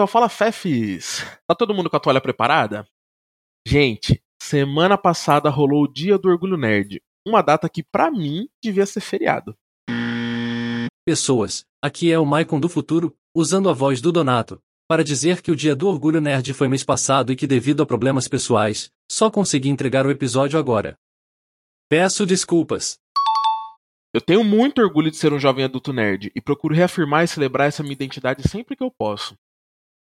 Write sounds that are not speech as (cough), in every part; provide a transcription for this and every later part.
ao Fala Fefes! Tá todo mundo com a toalha preparada? Gente, semana passada rolou o Dia do Orgulho Nerd, uma data que pra mim devia ser feriado. Pessoas, aqui é o Maicon do futuro, usando a voz do Donato, para dizer que o Dia do Orgulho Nerd foi mês passado e que devido a problemas pessoais, só consegui entregar o episódio agora. Peço desculpas. Eu tenho muito orgulho de ser um jovem adulto nerd e procuro reafirmar e celebrar essa minha identidade sempre que eu posso.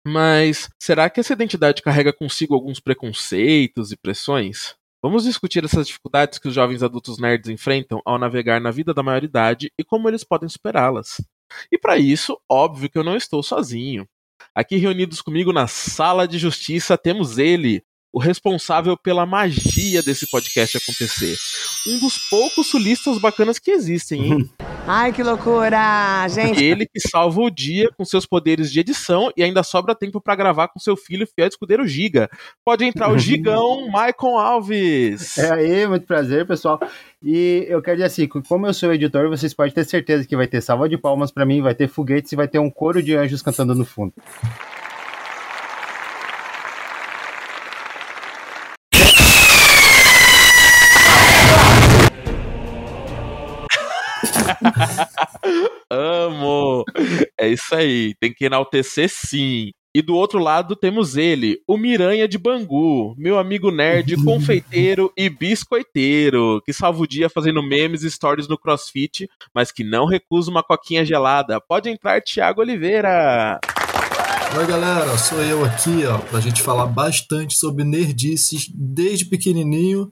Mas será que essa identidade carrega consigo alguns preconceitos e pressões? Vamos discutir essas dificuldades que os jovens adultos nerds enfrentam ao navegar na vida da maioridade e como eles podem superá-las. E para isso, óbvio que eu não estou sozinho. Aqui reunidos comigo na sala de justiça temos ele, o responsável pela magia desse podcast acontecer. Um dos poucos sulistas bacanas que existem, hein? (laughs) Ai, que loucura, gente. Ele que salva o dia com seus poderes de edição e ainda sobra tempo para gravar com seu filho fiel escudeiro Giga. Pode entrar o (laughs) Gigão Maicon Alves. É aí, muito prazer, pessoal. E eu quero dizer assim, como eu sou editor, vocês podem ter certeza que vai ter salva de palmas para mim, vai ter foguetes e vai ter um coro de anjos cantando no fundo. É isso aí, tem que enaltecer sim. E do outro lado temos ele, o Miranha de Bangu, meu amigo nerd, (laughs) confeiteiro e biscoiteiro, que salva o dia fazendo memes e stories no crossfit, mas que não recusa uma coquinha gelada. Pode entrar, Thiago Oliveira! Oi galera, sou eu aqui, ó, pra gente falar bastante sobre nerdices desde pequenininho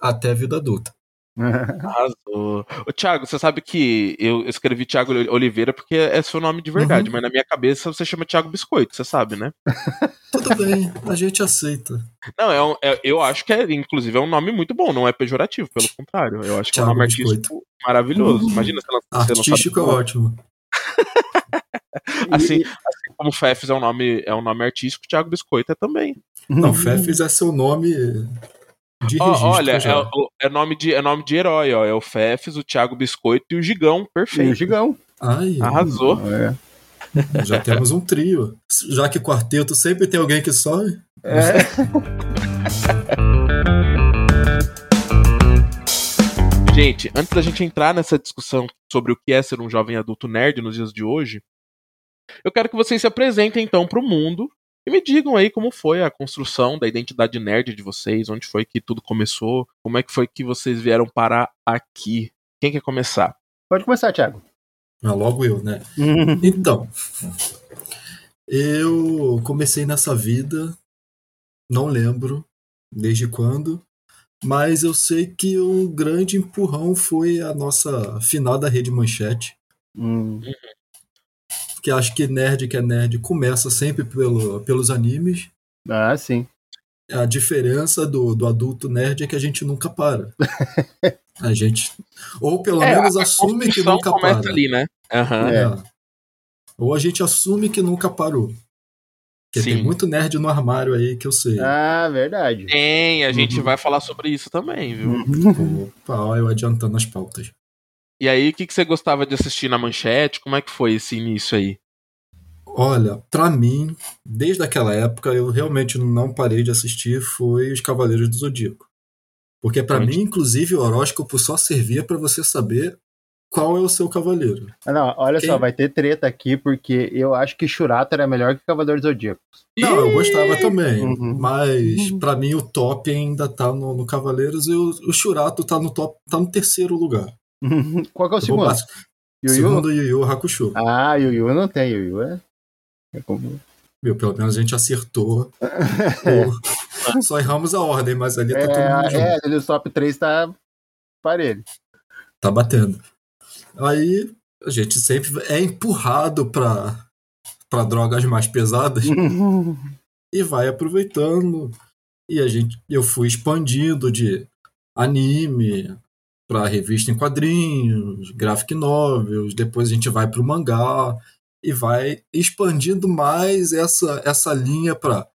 até a vida adulta. Arrasou. Ô, Thiago, você sabe que eu escrevi Thiago Oliveira porque é seu nome de verdade, Uhum. mas na minha cabeça você chama Thiago Biscoito, você sabe, né? (laughs) Tudo bem, a gente aceita. Não, é, um- é- eu acho que é, inclusive, é um nome muito bom, não é pejorativo, pelo contrário. Eu acho que é um Thiago nome Biscoito. artístico maravilhoso. Imagina se ela Artístico é ótimo. (laughs) Assim, assim como Fefes é um nome, é um nome artístico, Thiago Biscoito é também. Não, Fefes é seu nome de registro olha, é, o- é nome de, é nome de herói, ó. É o Fefes, o Thiago Biscoito e o Gigão. E o Perfeito. Gigão. Ai, Arrasou. É. já temos um trio. Já que quarteto sempre tem alguém que sobe. É. Gente, antes da gente entrar nessa discussão sobre o que é ser um jovem adulto nerd nos dias de hoje, eu quero que vocês se apresentem então para o mundo e me digam aí como foi a construção da identidade nerd de vocês, onde foi que tudo começou, como é que foi que vocês vieram parar aqui. Quem quer começar? Pode começar, Thiago. Ah, logo eu, né? (laughs) Então, eu comecei nessa vida, não lembro desde quando, mas eu sei que um grande empurrão foi a nossa finada rede manchete, Hum, que acho que nerd que é nerd começa sempre pelo, pelos animes. Ah, sim. A diferença do, do adulto nerd é que a gente nunca para. (laughs) A gente, ou pelo É, menos a assume que construção nunca começa para. ali, né? Aham. É. Ou a gente assume que nunca parou. Porque Sim. tem muito nerd no armário aí que eu sei. Ah, verdade. Tem, a gente Uhum. vai falar sobre isso também, viu? Opa, ó, eu adiantando as pautas. E aí, o que, que você gostava de assistir na manchete? Como é que foi esse início aí? Olha, pra mim, desde aquela época, eu realmente não parei de assistir foi os Cavaleiros do Zodíaco. Porque pra Onde? mim, inclusive, o horóscopo só servia pra você saber qual é o seu cavaleiro. Ah, não, olha Quem- só, vai ter treta aqui, porque eu acho que Shurato era melhor que Cavaleiro do Zodíaco. Não, eu gostava também. Uhum. Mas pra mim o top ainda tá no, no Cavaleiros e o, o Shurato tá no top, tá no terceiro lugar. (laughs) Qual que é o Eu segundo? passar- Yu Yu? Segundo Yu Yu Hakusho. Ah, Yu Yu não tem, Yu Yu é... é como... Meu, pelo menos a gente acertou. (laughs) Só erramos a ordem, mas ali tá todo mundo É, junto. é, ali o top 3 tá parelho. Tá batendo. Aí a gente sempre é empurrado pra, pra drogas mais pesadas (laughs) e vai aproveitando. E a gente, eu fui expandindo de anime pra revista em quadrinhos, graphic novels, depois a gente vai pro mangá e vai expandindo mais essa, essa linha pra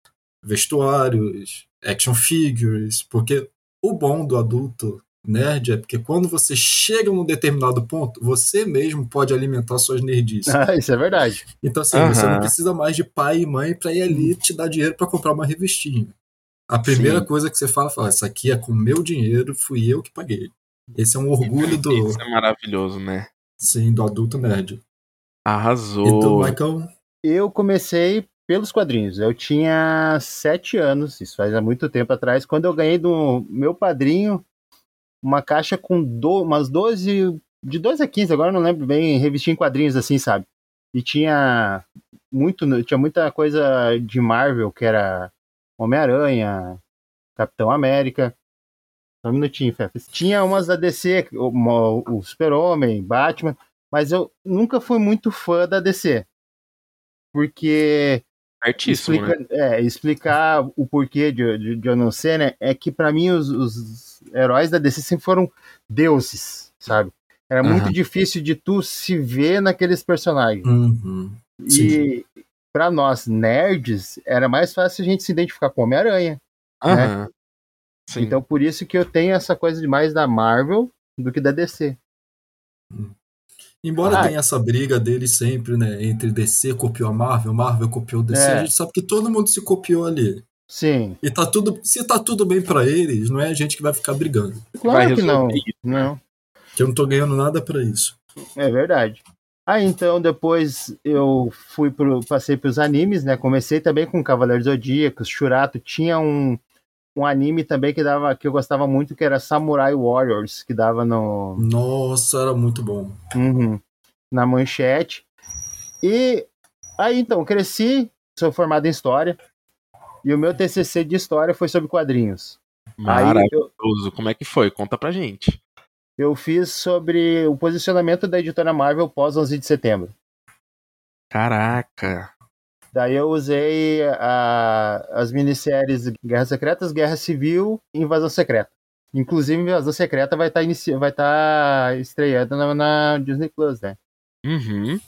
vestuários, action figures, porque o bom do adulto nerd é porque quando você chega num determinado ponto, você mesmo pode alimentar suas nerdices. (laughs) Ah, isso é verdade. Então, assim, você não precisa mais de pai e mãe pra ir ali te dar dinheiro pra comprar uma revistinha. A primeira Sim. coisa que você fala, fala, isso aqui é com meu dinheiro, fui eu que paguei. Esse é um orgulho do, Isso é maravilhoso, né? sim, do adulto nerd. Arrasou. Então, Michael, Eu comecei pelos quadrinhos. Eu tinha sete anos, isso faz há muito tempo atrás, quando eu ganhei do meu padrinho uma caixa com do, umas 12, de 12 a 15, agora eu não lembro bem, revistinha em quadrinhos assim, sabe? E tinha muito, tinha muita coisa de Marvel, que era Homem-Aranha, Capitão América. Só um minutinho, Fefes. Tinha umas da DC, o, o Super-Homem, Batman, mas eu nunca fui muito fã da DC. Porque Artíssimo, né? explica- é, explicar o porquê de, de, de eu não ser, né? É que pra mim os, os heróis da DC sempre foram deuses, sabe? Era muito Aham. difícil de tu se ver naqueles personagens. uhum, E pra nós nerds, era mais fácil a gente se identificar com Homem-Aranha. Aham. Sim. Então por isso que eu tenho essa coisa de mais da Marvel do que da DC. Embora Ah. tenha essa briga deles sempre, né? Entre DC copiou a Marvel, Marvel copiou o DC, É. a gente sabe que todo mundo se copiou ali. Sim, E tá tudo. Se tá tudo bem pra eles, não é a gente que vai ficar brigando. claro Vai que não. isso. Não. Que eu não tô ganhando nada pra isso. É verdade. Aí então depois eu fui pro, passei pros animes, né? Comecei também com Cavaleiros Zodíacos, Shurato, tinha um, um anime também que dava que eu gostava muito que era Samurai Warriors, que dava no Nossa, era muito bom. uhum, na manchete. E aí então cresci, sou formado em história. E o meu TCC de história foi sobre quadrinhos. Aí eu, Maravilhoso. Como é que foi? Conta pra gente. eu fiz sobre o posicionamento da editora Marvel pós 11 de setembro. Caraca. Daí eu usei a- as minisséries Guerras Secretas, Guerra Civil e Invasão Secreta. Inclusive, Invasão Secreta vai estar inici... vai tá estreando na, na Disney Plus, né? Uhum.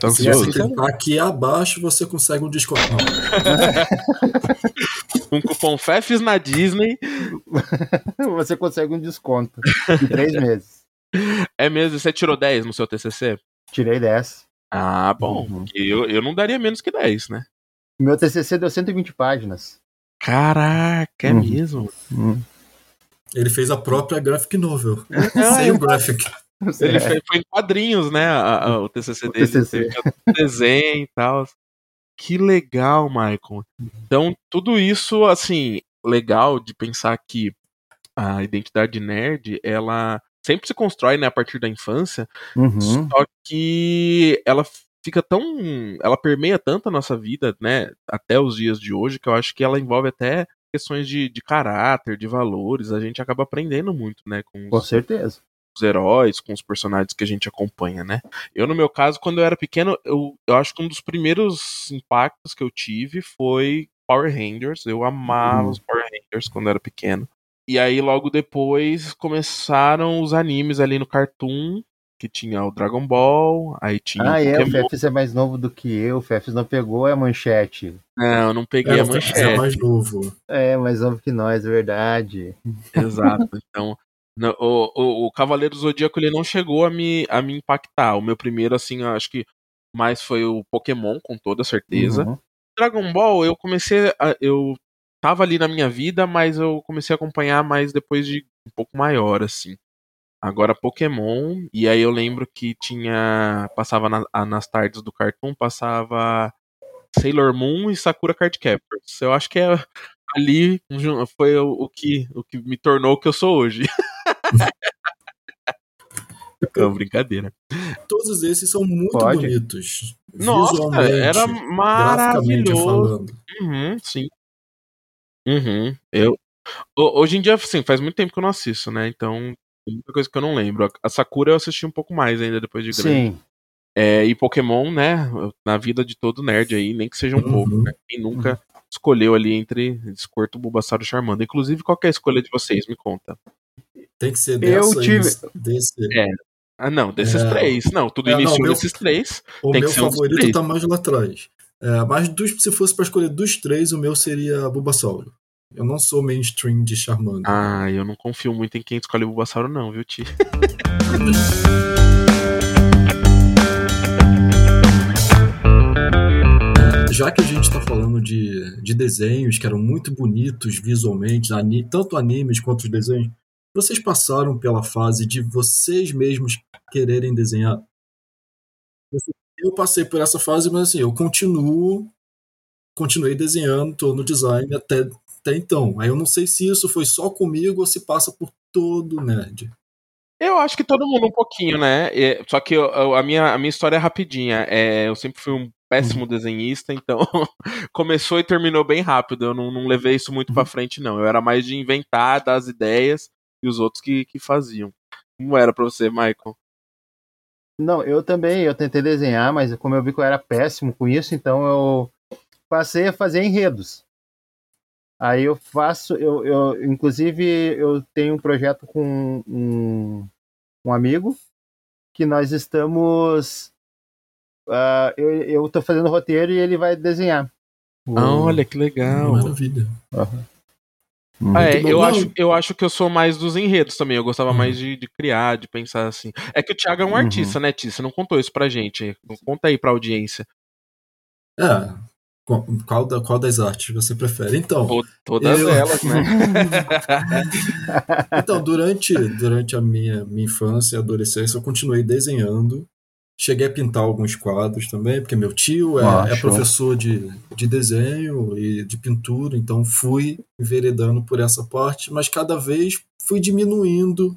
Tô Se você clicar aqui abaixo, você consegue um desconto. (laughs) Com cupom FEFs na Disney. (laughs) Você consegue um desconto de três meses. É mesmo? Você tirou 10 no seu TCC? Tirei 10. Ah, bom. Uhum. Eu, eu não daria menos que 10, né? Meu TCC deu 120 páginas. Caraca, é Uhum. mesmo? Ele fez a própria graphic novel. Ah, (laughs) sem o graphic. Ele É. foi, foi em quadrinhos, né? a- a- o TCC O dele. TCC. Teve desenho e tal. Que legal, Michael. Então, tudo isso, assim, legal de pensar que a identidade nerd, ela sempre se constrói, né, a partir da infância, Uhum. só que ela fica tão. Ela permeia tanto a nossa vida, né, até os dias de hoje, que eu acho que ela envolve até questões de, de caráter, de valores. A gente acaba aprendendo muito, né, com Com os, certeza. os heróis, com os personagens que a gente acompanha, né? Eu, no meu caso, quando eu era pequeno, eu, eu acho que um dos primeiros impactos que eu tive foi Power Rangers. Eu amava Uhum. os Power Rangers quando eu era pequeno. E aí, logo depois, começaram os animes ali no Cartoon, que tinha o Dragon Ball, aí tinha Ah, o é, o. Fefes é mais novo do que eu. O Fefes não pegou a manchete. Não, eu não peguei É, a é manchete. mais novo. É, mais novo que nós, é verdade. Exato. (laughs) Então, no- o, o, o Cavaleiro Zodíaco ele não chegou a me, a me impactar. O meu primeiro, assim, eu acho que mais foi o Pokémon, com toda certeza. Uhum. Dragon Ball, eu comecei. A, eu tava ali na minha vida, mas eu comecei a acompanhar mais depois de um pouco maior, assim. Agora Pokémon, e aí eu lembro que tinha. Passava na- nas tardes do Cartoon, passava Sailor Moon e Sakura Card Captors. Eu acho que é (laughs) ali foi o, o que, o que me tornou o que eu sou hoje. (laughs) Não, brincadeira. Todos esses são muito Pode. bonitos. Nossa, visualmente, era graficamente maravilhoso. falando. Uhum, sim. Uhum. Eu, ho- hoje em dia, assim, faz muito tempo que eu não assisto, né? Então, tem muita coisa que eu não lembro. A- A Sakura eu assisti um pouco mais ainda depois de grande. Sim. É, e Pokémon, né? Na vida de todo nerd aí, nem que seja um Uhum. pouco, né? Quem nunca escolheu ali entre Squirtle, Bulbasaur e Charmander. Inclusive, qual que é a escolha de vocês? Me conta. Tem que ser Eu dessa tive- e desse. É. Ah, não, desses É. três. Não, tudo É, não, iniciou meu- desses três. O Tem que meu ser um dos favorito três. tá mais lá atrás. É, mas dos- se fosse pra escolher dos três, o meu seria Bulbasaur. Eu não sou mainstream de Charmander. Ah, eu não confio muito em quem escolhe o Bulbasauro, não, viu, Ti? (laughs) Já que a gente tá falando de, de desenhos que eram muito bonitos visualmente, ani- tanto animes quanto os desenhos, vocês passaram pela fase de vocês mesmos quererem desenhar? Eu passei por essa fase, mas assim, eu continuo, continuei desenhando, tô no design até, até então. Aí eu não sei se isso foi só comigo ou se passa por todo nerd. Eu acho que todo mundo um pouquinho, né? Só que eu- eu- a, minha, a minha história é rapidinha. É, eu sempre fui um péssimo desenhista, então (laughs) começou e terminou bem rápido. Eu não, não levei isso muito pra frente, não. Eu era mais de inventar, dar as ideias e os outros que, que faziam. Como era pra você, Michael? Não, eu também, eu tentei desenhar, mas como eu vi que eu era péssimo com isso, então eu passei a fazer enredos. Aí eu faço, eu, eu inclusive eu tenho um projeto com um, um amigo que nós estamos, ah, eu, eu tô fazendo roteiro e ele vai desenhar. Ah, olha que legal. Maravilha. Uhum. Ah, é, bom. eu, Não. acho, eu acho que eu sou mais dos enredos também. Eu gostava Uhum. mais de, de criar, de pensar assim. É que o Thiago é um Uhum. artista, né, Ti? Você não contou isso pra gente. Conta aí pra audiência. É. Qual, da- qual das artes você prefere? Então, To- Todas Eu- elas, né? (laughs) Então, durante, durante a minha, minha infância e adolescência, eu continuei desenhando. Cheguei a pintar alguns quadros também, porque meu tio é, Ah, é professor de, de desenho e de pintura, então fui enveredando por essa parte, mas cada vez fui diminuindo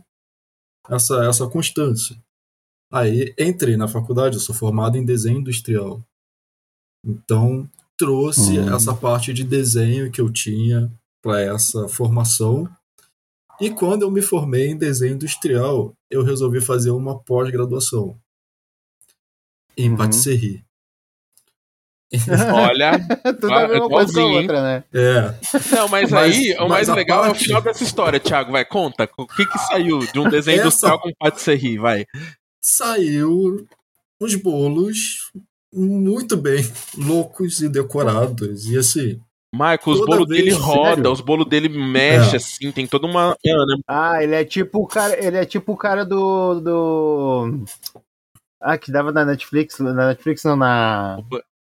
essa, essa constância. Aí entrei na faculdade, eu sou formado em desenho industrial. Então trouxe Hum. essa parte de desenho que eu tinha para essa formação. E quando eu me formei em desenho industrial, eu resolvi fazer uma pós-graduação em Uhum. patisserie. (laughs) Olha, (laughs) Tudo a mesma coisa com a outra, né? É, não, mas, Mas- aí o mas mais a legal é o parte- final dessa história, Thiago. Vai, conta. O que que saiu de um desenho Essa- industrial com patisserie, vai. saiu uns bolos muito bem loucos e decorados. E assim, Michael, os bolos dele roda, sério? os bolos dele mexe É. assim, tem toda uma. Ah, ele é tipo o cara, ele é tipo o cara do do Ah, que dava na Netflix, na Netflix não na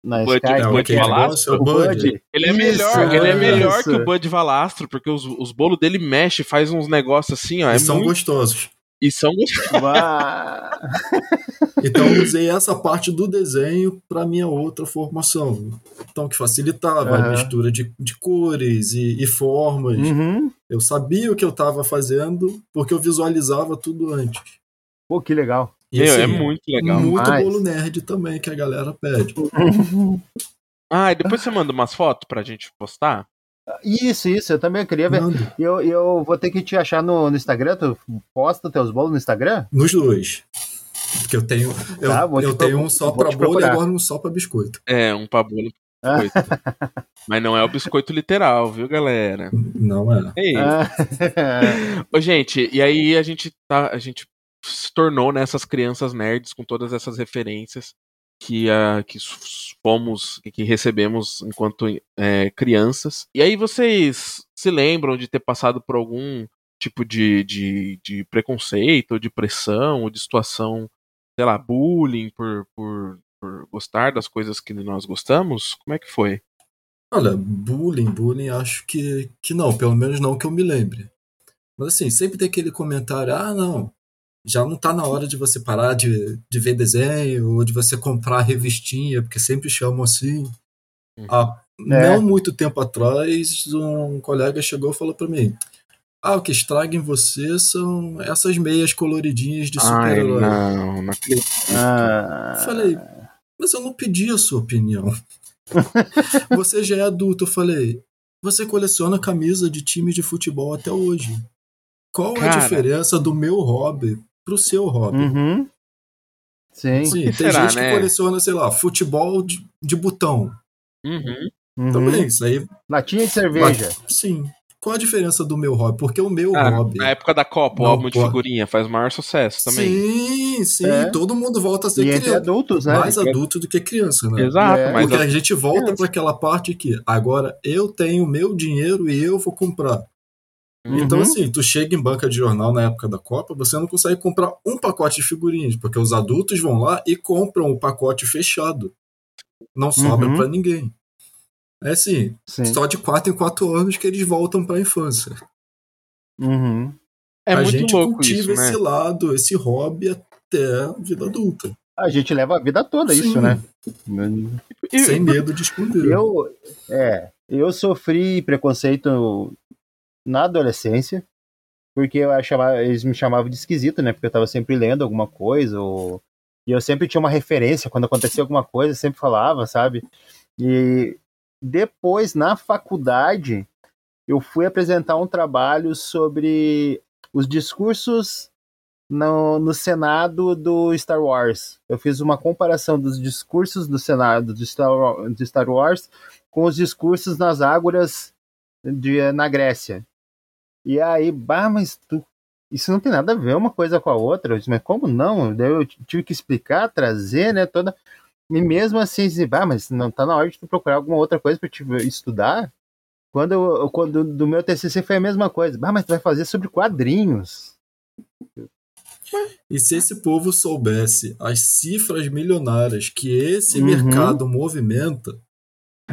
na Bud- Sky, é, como o é é? Bud negócio, O Bud. Ele é Isso, melhor, ele é isso. melhor que o Bud Valastro, porque os, os bolos dele mexe, faz uns negócios assim, ó. É e são muito... gostosos. E são gostosos. (laughs) Então eu usei essa parte do desenho para minha outra formação. Então que facilitava a Aham. mistura de, de cores e, e formas. Uhum. Eu sabia o que eu estava fazendo porque eu visualizava tudo antes. Pô, que legal. Meu, é assim, muito legal. Muito Demais. bolo nerd também que a galera pede. (laughs) Ah, e depois você manda umas fotos pra gente postar? Isso, isso, eu também queria ver. Eu, eu vou ter que te achar no, no Instagram, tu posta teus bolos no Instagram? Nos dois. Porque eu tenho, eu, Tá, eu tenho um só te bolo e agora um só para biscoito. É, um pra bolo e Ah. biscoito. (laughs) Mas não é o biscoito literal, viu, galera? Não é. Ei, Ah. (laughs) Ô, gente, e aí a gente tá. A gente se tornou nessas crianças nerds com todas essas referências que, ah, que fomos, que recebemos enquanto é, crianças. E aí vocês se lembram de ter passado por algum tipo de, de, de preconceito, ou de pressão, ou de situação, sei lá, bullying por, por, por gostar das coisas que nós gostamos? Como é que foi? Olha, bullying, bullying, acho que, que não, pelo menos não que eu me lembre. Mas assim, sempre tem aquele comentário, ah, não, já não tá na hora de você parar de, de ver desenho ou de você comprar revistinha, porque sempre chamam assim. Uhum. Há É. não muito tempo atrás, um colega chegou e falou pra mim, ah, o que estraga em você são essas meias coloridinhas de super-herói. não, não acredito. Ah. Eu falei, mas eu não pedi a sua opinião. (laughs) você já é adulto. Eu falei, você coleciona camisa de time de futebol até hoje. Qual Cara. a diferença do meu hobby pro seu hobby? Uhum. Sim. Sim, que tem será, gente né? que coleciona, sei lá, futebol de, de botão. Uhum. Uhum. Também, isso aí, Latinha de cerveja. sim. qual a diferença do meu hobby? Porque o meu Ah, hobby. na época da Copa, o álbum de figurinha faz maior sucesso também. Sim, sim, É. todo mundo volta a ser E criança. adultos, né? Mais adulto do que criança, né? Exato, É, mas Porque a- a gente volta para aquela parte que agora eu tenho meu dinheiro e eu vou comprar. Uhum. Então, assim, tu chega em banca de jornal na época da Copa, você não consegue comprar um pacote de figurinhas, porque os adultos vão lá e compram o pacote fechado. Não sobra Uhum. pra ninguém. É assim, Sim. só de 4 em 4 anos que eles voltam pra infância. Uhum. é a muito gente louco cultiva isso, né? esse lado, esse hobby até a vida adulta. A gente leva a vida toda isso, Sim. né? E- Sem medo de esconder. Eu, é, eu sofri preconceito na adolescência, porque eu eles me chamavam de esquisito, né? Porque eu tava sempre lendo alguma coisa, ou, e eu sempre tinha uma referência, quando acontecia alguma coisa, eu sempre falava, sabe? E depois, na faculdade, eu fui apresentar um trabalho sobre os discursos no, no Senado do Star Wars. Eu fiz uma comparação dos discursos do Senado do Star, do Star Wars com os discursos nas ágoras de, na Grécia. E aí, bah, mas tu, isso não tem nada a ver uma coisa com a outra. Eu disse, mas como não? Daí eu tive que explicar, trazer, né, toda... E mesmo assim, dizer, bah, mas não tá na hora de tu procurar alguma outra coisa pra te estudar? Quando, eu, quando do meu TCC foi a mesma coisa. Bah, mas tu vai fazer sobre quadrinhos. E se esse povo soubesse as cifras milionárias que esse Uhum. mercado movimenta,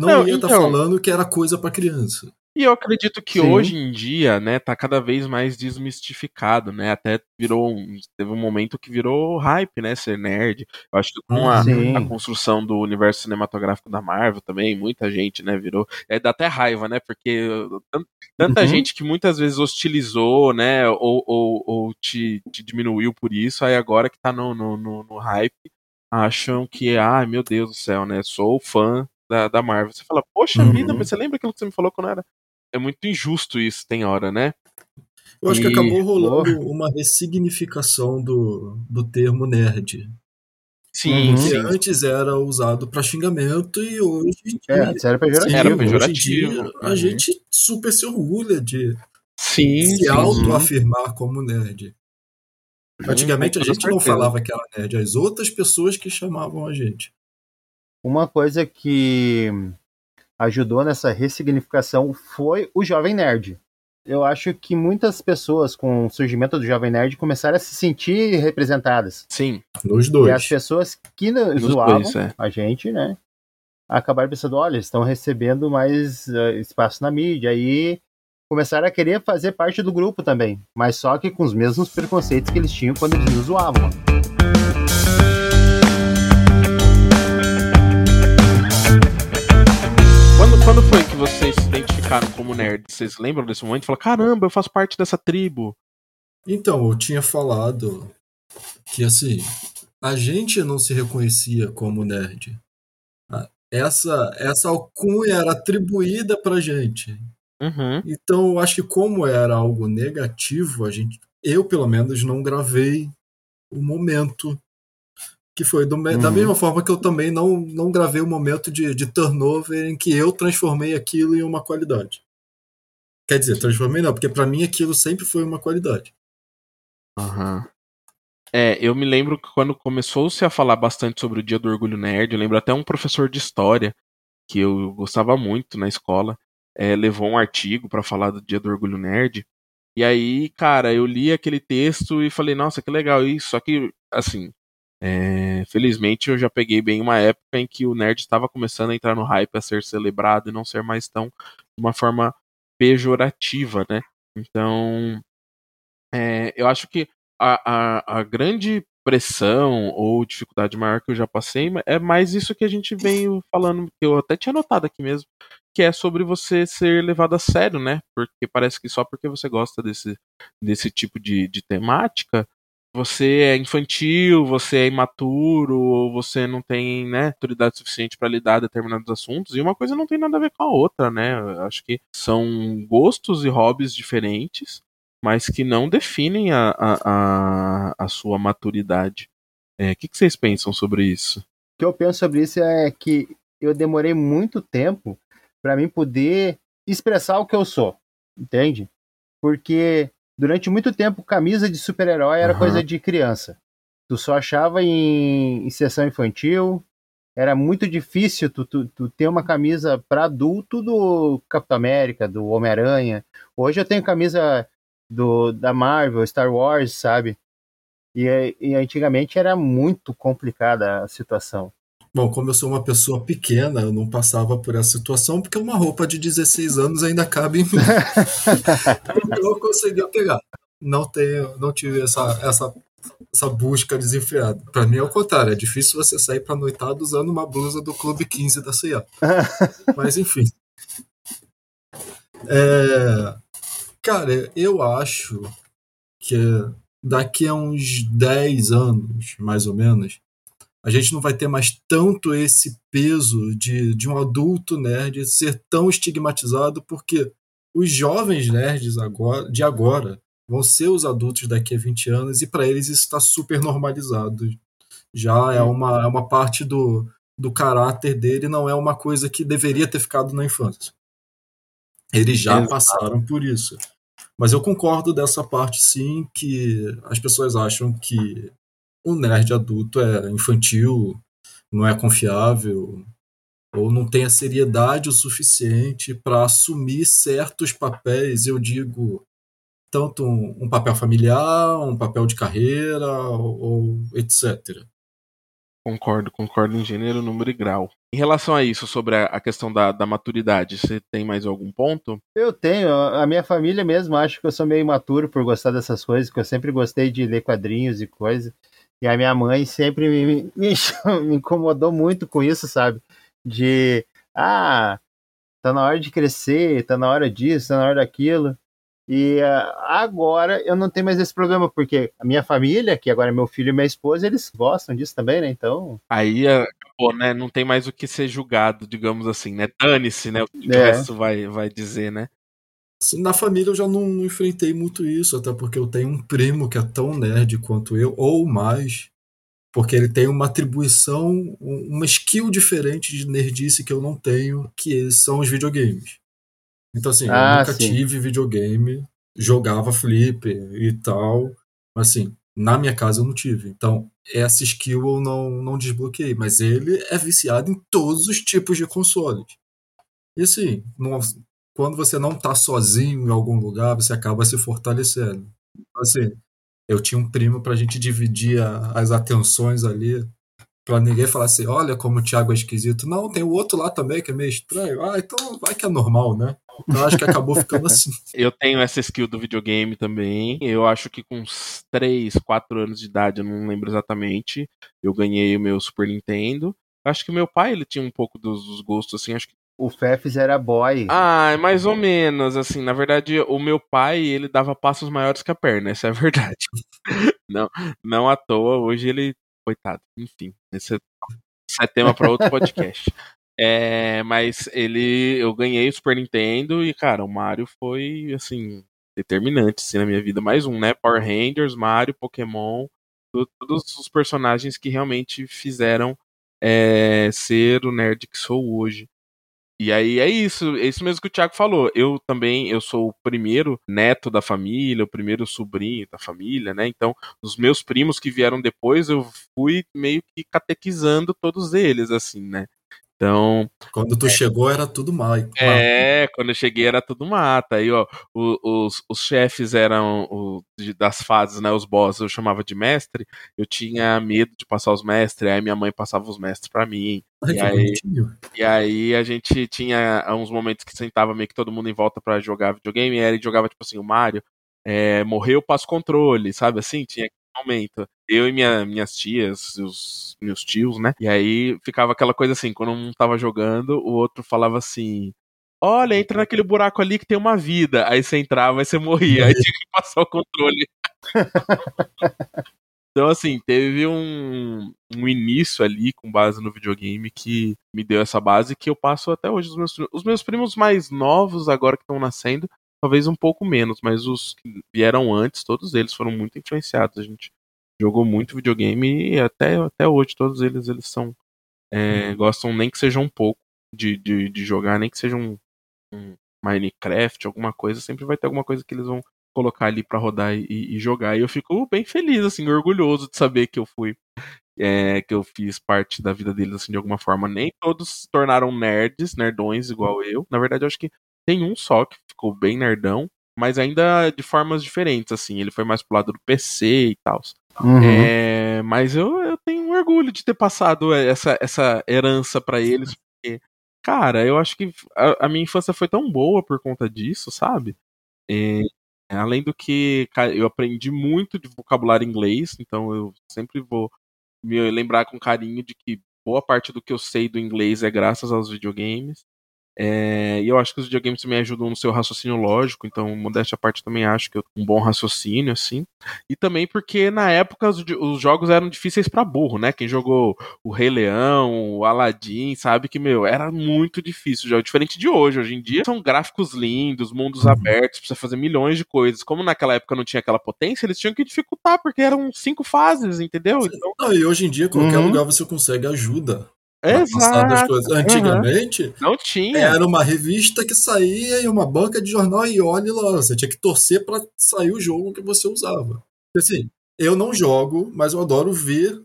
não, Não, ia estar então- falando que era coisa pra criança. E eu acredito que Sim. hoje em dia, né, tá cada vez mais desmistificado, né? Até virou um, teve um momento que virou hype, né, ser nerd. Eu acho que com a, a construção do universo cinematográfico da Marvel também, muita gente, né, virou. É, dá até raiva, né? Porque tan- tanta Uhum. gente que muitas vezes hostilizou, né, ou, ou, ou te, te diminuiu por isso, aí agora que tá no, no, no, no hype, acham que, ai meu Deus do céu, né? Sou fã da, da Marvel. Você fala, poxa Uhum. vida, mas você lembra aquilo que você me falou quando era? É muito injusto isso, tem hora, né? Eu acho que E- acabou rolando uma ressignificação do, do termo nerd. Sim, Uhum. Que sim. antes era usado pra xingamento e hoje em É, dia- isso era pejorativo. Era hoje em pejorativo. dia, a Uhum. gente super se orgulha de Sim, se autoafirmar como nerd. Antigamente a gente não falava que era nerd, as outras pessoas que chamavam a gente. Uma coisa que ajudou nessa ressignificação foi o Jovem Nerd. Eu acho que muitas pessoas, com o surgimento do Jovem Nerd, começaram a se sentir representadas. Sim, Nos E dois. as pessoas que não- Nos zoavam dois, é. a gente, né? Acabaram pensando, olha, eles estão recebendo mais eh, espaço na mídia. Aí começaram a querer fazer parte do grupo também. Mas só que com os mesmos preconceitos que eles tinham quando eles nos zoavam. Quando, foi que vocês se identificaram como nerd? Vocês lembram desse momento? Falaram, caramba, eu faço parte dessa tribo. Então, eu tinha falado que assim, a gente não se reconhecia como nerd. Ah, Essa, essa alcunha era atribuída pra gente. Uhum. Então, eu acho que como era algo negativo, a gente, eu pelo menos não gravei o momento que foi do me- da Uhum. mesma forma que eu também não, não gravei o momento de, de turnover em que eu transformei aquilo em uma qualidade. Quer dizer, transformei não, porque pra mim aquilo sempre foi uma qualidade. Aham. É, eu me lembro que quando começou-se a falar bastante sobre o Dia do Orgulho Nerd, eu lembro até um professor de história, que eu gostava muito na escola, é, levou um artigo pra falar do Dia do Orgulho Nerd. E aí, cara, eu li aquele texto e falei, nossa, que legal isso. Só que, assim, é, felizmente eu já peguei bem uma época em que o nerd estava começando a entrar no hype, a ser celebrado e não ser mais tão de uma forma pejorativa, né? Então, é, eu acho que a, a, a grande pressão ou dificuldade maior que eu já passei é mais isso que a gente veio falando, que eu até tinha notado aqui mesmo, que é sobre você ser levado a sério, né? Porque parece que só porque você gosta desse, desse tipo de, de temática, você é infantil, você é imaturo, ou você não tem né, autoridade suficiente para lidar determinados assuntos, e uma coisa não tem nada a ver com a outra, né? Acho que são gostos e hobbies diferentes, mas que não definem a, a, a, a sua maturidade. O é, que, que vocês pensam sobre isso? O que eu penso sobre isso é que eu demorei muito tempo para mim poder expressar o que eu sou. entende? Porque durante muito tempo camisa de super-herói era Aham. coisa de criança. Tu só achava em, em sessão infantil, era muito difícil tu, tu, tu ter uma camisa para adulto do Capitão América, do Homem-Aranha. Hoje eu tenho camisa do, da Marvel, Star Wars, sabe? E, e antigamente era muito complicada a situação. Bom, como eu sou uma pessoa pequena, eu não passava por essa situação, porque uma roupa de 16 anos ainda cabe em mim. (laughs) então eu conseguia pegar. Não tenho, não tive essa, essa, essa busca desenfreada. Pra mim é o contrário, é difícil você sair pra noitada usando uma blusa do Clube 15 da CIA. (laughs) Mas enfim. É, cara, eu acho que daqui a uns 10 anos, mais ou menos, a gente não vai ter mais tanto esse peso de, de um adulto nerd ser tão estigmatizado, porque os jovens nerds agora, de agora vão ser os adultos daqui a 20 anos e para eles isso está super normalizado. Já é uma, é uma parte do, do caráter dele, não é uma coisa que deveria ter ficado na infância. Eles já Exato. passaram por isso. Mas eu concordo dessa parte sim, que as pessoas acham que o nerd adulto é infantil, não é confiável, ou não tem a seriedade o suficiente para assumir certos papéis, eu digo, tanto um, um papel familiar, um papel de carreira, ou, ou etc. Concordo, concordo em gênero, número e grau. Em relação a isso, sobre a, a questão da, da maturidade, você tem mais algum ponto? Eu tenho, a minha família mesmo acha que eu sou meio imaturo por gostar dessas coisas, que eu sempre gostei de ler quadrinhos e coisas. E a minha mãe sempre me, me, (laughs) me incomodou muito com isso, sabe? De, ah, tá na hora de crescer, tá na hora disso, tá na hora daquilo. E uh, agora eu não tenho mais esse problema, porque a minha família, que agora é meu filho e minha esposa, eles gostam disso também, né? Então. Aí acabou, né? Não tem mais o que ser julgado, digamos assim, né? Dane-se, né? O que o É. resto vai, vai dizer, né? Assim, Na família eu já não, não enfrentei muito isso, até porque eu tenho um primo que é tão nerd quanto eu, ou mais, porque ele tem uma atribuição, um- uma skill diferente de nerdice que eu não tenho, que são os videogames. Então, assim, eu Ah, nunca sim. tive videogame, jogava flipper e tal, mas assim, na minha casa eu não tive. Então, essa skill eu não, não desbloqueei, mas ele é viciado em todos os tipos de consoles. E assim, não- quando você não tá sozinho em algum lugar, você acaba se fortalecendo. Então, Assim, eu tinha um primo pra gente dividir a- as atenções ali, pra ninguém falar assim, olha como o Thiago é esquisito. Não, tem o outro lá também que é meio estranho. Ah, então vai que é normal, né? Então acho que acabou ficando assim. (laughs) Eu tenho essa skill do videogame também. Eu acho que com uns 3, 4 anos de idade, eu não lembro exatamente, eu ganhei o meu Super Nintendo. Acho que meu pai, ele tinha um pouco dos, dos gostos, assim, acho que O Fefs era boy. Ah, é mais ou menos, assim, na verdade, o meu pai, ele dava passos maiores que a perna, essa é a (laughs) verdade. Não, não à toa, hoje ele, coitado, enfim, esse é, é tema para outro podcast. (laughs) É, mas ele, eu ganhei o Super Nintendo e, cara, o Mario foi, assim, determinante, assim, na minha vida. Mais um, né? Power Rangers, Mario, Pokémon, to- todos os personagens que realmente fizeram é, ser o nerd que sou hoje. E aí é isso, é isso mesmo que o Thiago falou. Eu também, eu sou o primeiro neto da família, o primeiro sobrinho da família, né? Então, os meus primos que vieram depois, eu fui meio que catequizando todos eles, assim, né? Então, Quando tu chegou era tudo mal. é, quando eu cheguei era tudo mata. Aí, ó, os, os chefes eram o, das fases, né? Os bosses eu chamava de mestre. Eu tinha medo de passar os mestres, aí minha mãe passava os mestres pra mim. Ai, E que aí-. E aí a gente tinha uns momentos que sentava meio que todo mundo em volta pra jogar videogame, e aí ele jogava, tipo assim, o Mario, é, morreu, passo controle, sabe assim? Tinha aquele momento. Eu e minha, minhas tias, os meus tios, né? E aí ficava aquela coisa assim, quando um tava jogando, o outro falava assim. Olha, entra naquele buraco ali que tem uma vida. Aí você entrava e você morria. Aí tinha que passar o controle. (laughs) Então, assim, teve um, um início ali com base no videogame que me deu essa base que eu passo até hoje. Os meus, os meus primos mais novos, agora que estão nascendo, talvez um pouco menos, mas os que vieram antes, todos eles foram muito influenciados. A gente jogou muito videogame e até, até hoje todos eles eles são é, gostam nem que seja um pouco de, de, de jogar, nem que seja um, um Minecraft, alguma coisa, sempre vai ter alguma coisa que eles vão colocar ali para rodar e, e, jogar. E eu fico bem feliz, assim, orgulhoso de saber que eu fui. É, que eu fiz parte da vida deles assim de alguma forma. Nem todos se tornaram nerds, nerdões igual eu. Na verdade, eu acho que tem um só que ficou bem nerdão, mas ainda de formas diferentes, assim. Ele foi mais pro lado do PC e tal. Uhum. É, mas eu, eu tenho um orgulho de ter passado essa, essa herança para eles, porque, cara, eu acho que a, a, minha infância foi tão boa por conta disso, sabe? E, além do que eu aprendi muito de vocabulário inglês, então eu sempre vou me lembrar com carinho de que boa parte do que eu sei do inglês é graças aos videogames. É, e eu acho que os videogames também ajudam no seu raciocínio lógico, então, modéstia à parte, também acho que eu um bom raciocínio, assim. E também porque na época os, os jogos eram difíceis para burro, né? Quem jogou o Rei Leão, o Aladdin, sabe que, meu, era muito difícil já Diferente de hoje. Hoje em dia são gráficos lindos, mundos uhum. abertos, precisa fazer milhões de coisas. Como naquela época não tinha aquela potência, eles tinham que dificultar, porque eram cinco fases, entendeu? Então... Não, e hoje em dia, qualquer uhum. lugar você consegue ajuda. Exato. coisas. Antigamente, uhum. não tinha. Era uma revista que saía e uma banca de jornal e olhe lá. Você tinha que torcer para sair o jogo que você usava. Assim, eu não jogo, mas eu adoro ver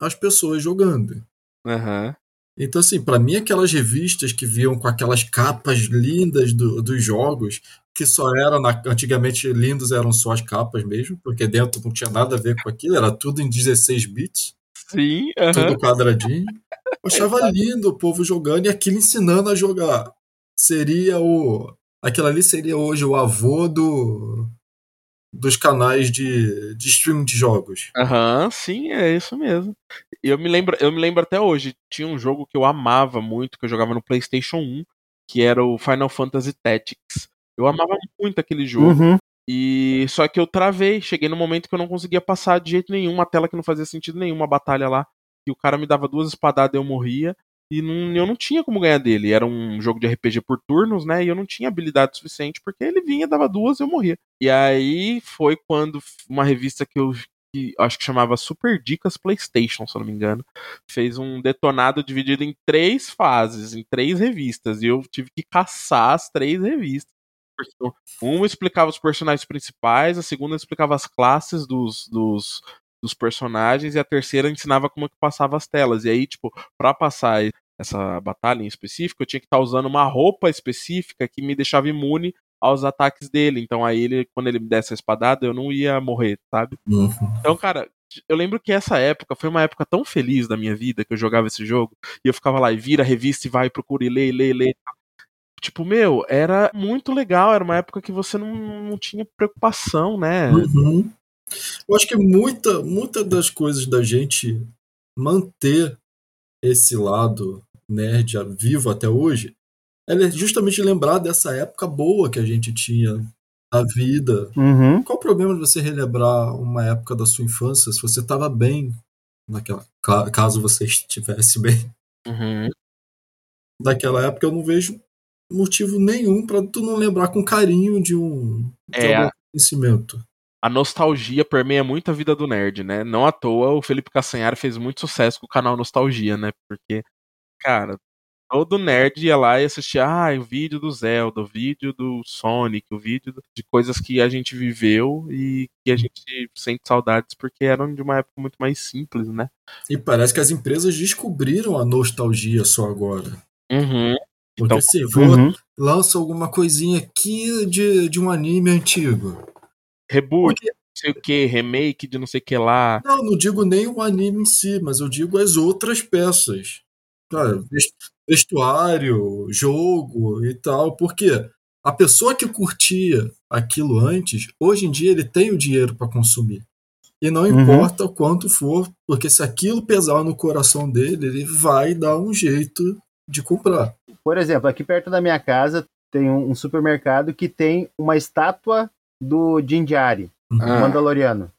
as pessoas jogando. Uhum. Então, assim, para mim, aquelas revistas que viam com aquelas capas lindas do, dos jogos, que só era na, antigamente lindos eram só as capas mesmo, porque dentro não tinha nada a ver com aquilo, era tudo em 16 bits. Sim, uhum. tudo quadradinho. Eu achava lindo o povo jogando e aquilo ensinando a jogar. Seria o. Aquilo ali seria hoje o avô do, dos canais de, de streaming de jogos. Aham, uhum, sim, é isso mesmo. Eu me lembro, eu me lembro até hoje, tinha um jogo que eu amava muito, que eu jogava no PlayStation 1, que era o Final Fantasy Tactics. Eu amava muito aquele jogo. Uhum. E só que eu travei, cheguei no momento que eu não conseguia passar de jeito nenhum, uma tela que não fazia sentido nenhum, uma batalha lá que o cara me dava duas espadadas e eu morria. E não, eu não tinha como ganhar dele. Era um jogo de RPG por turnos, né? E eu não tinha habilidade suficiente, porque ele vinha, dava duas e eu morria. E aí foi quando uma revista que eu que acho que chamava Super Dicas PlayStation, se eu não me engano, fez um detonado dividido em três fases, em três revistas. E eu tive que caçar as três revistas. Uma explicava os personagens principais, a segunda explicava as classes dos, dos dos personagens e a terceira ensinava como que passava as telas. E aí, tipo, para passar essa batalha em específico, eu tinha que estar tá usando uma roupa específica que me deixava imune aos ataques dele. Então aí ele, quando ele me desse a espadada, eu não ia morrer, sabe? Uhum. Então, cara, eu lembro que essa época foi uma época tão feliz da minha vida que eu jogava esse jogo e eu ficava lá e vira a revista e vai, procura e lê, e lê, e lê. Tipo, meu, era muito legal, era uma época que você não, não tinha preocupação, né? Uhum. Eu acho que muita, muita das coisas da gente manter esse lado nerd vivo até hoje é justamente lembrar dessa época boa que a gente tinha a vida. Uhum. Qual o problema de você relembrar uma época da sua infância se você estava bem naquela caso você estivesse bem? Uhum. Daquela época eu não vejo motivo nenhum para tu não lembrar com carinho de um, de é, um conhecimento a nostalgia permeia muito a vida do nerd, né? Não à toa o Felipe Cassanhar fez muito sucesso com o canal Nostalgia, né? Porque, cara, todo nerd ia lá e assistia ah, o vídeo do Zelda, o vídeo do Sonic, o vídeo de coisas que a gente viveu e que a gente sente saudades porque eram de uma época muito mais simples, né? E parece que as empresas descobriram a nostalgia só agora. Uhum. Porque então, se for, uhum. lança alguma coisinha aqui de, de um anime antigo reboot, Porque... não sei o que, remake de não sei o que lá. Não, não digo nem o anime em si, mas eu digo as outras peças. Cara, vestuário, jogo e tal, porque a pessoa que curtia aquilo antes, hoje em dia ele tem o dinheiro para consumir. E não uhum. importa o quanto for, porque se aquilo pesar no coração dele, ele vai dar um jeito de comprar. Por exemplo, aqui perto da minha casa tem um supermercado que tem uma estátua do Jinjari, ah. Mandaloriano.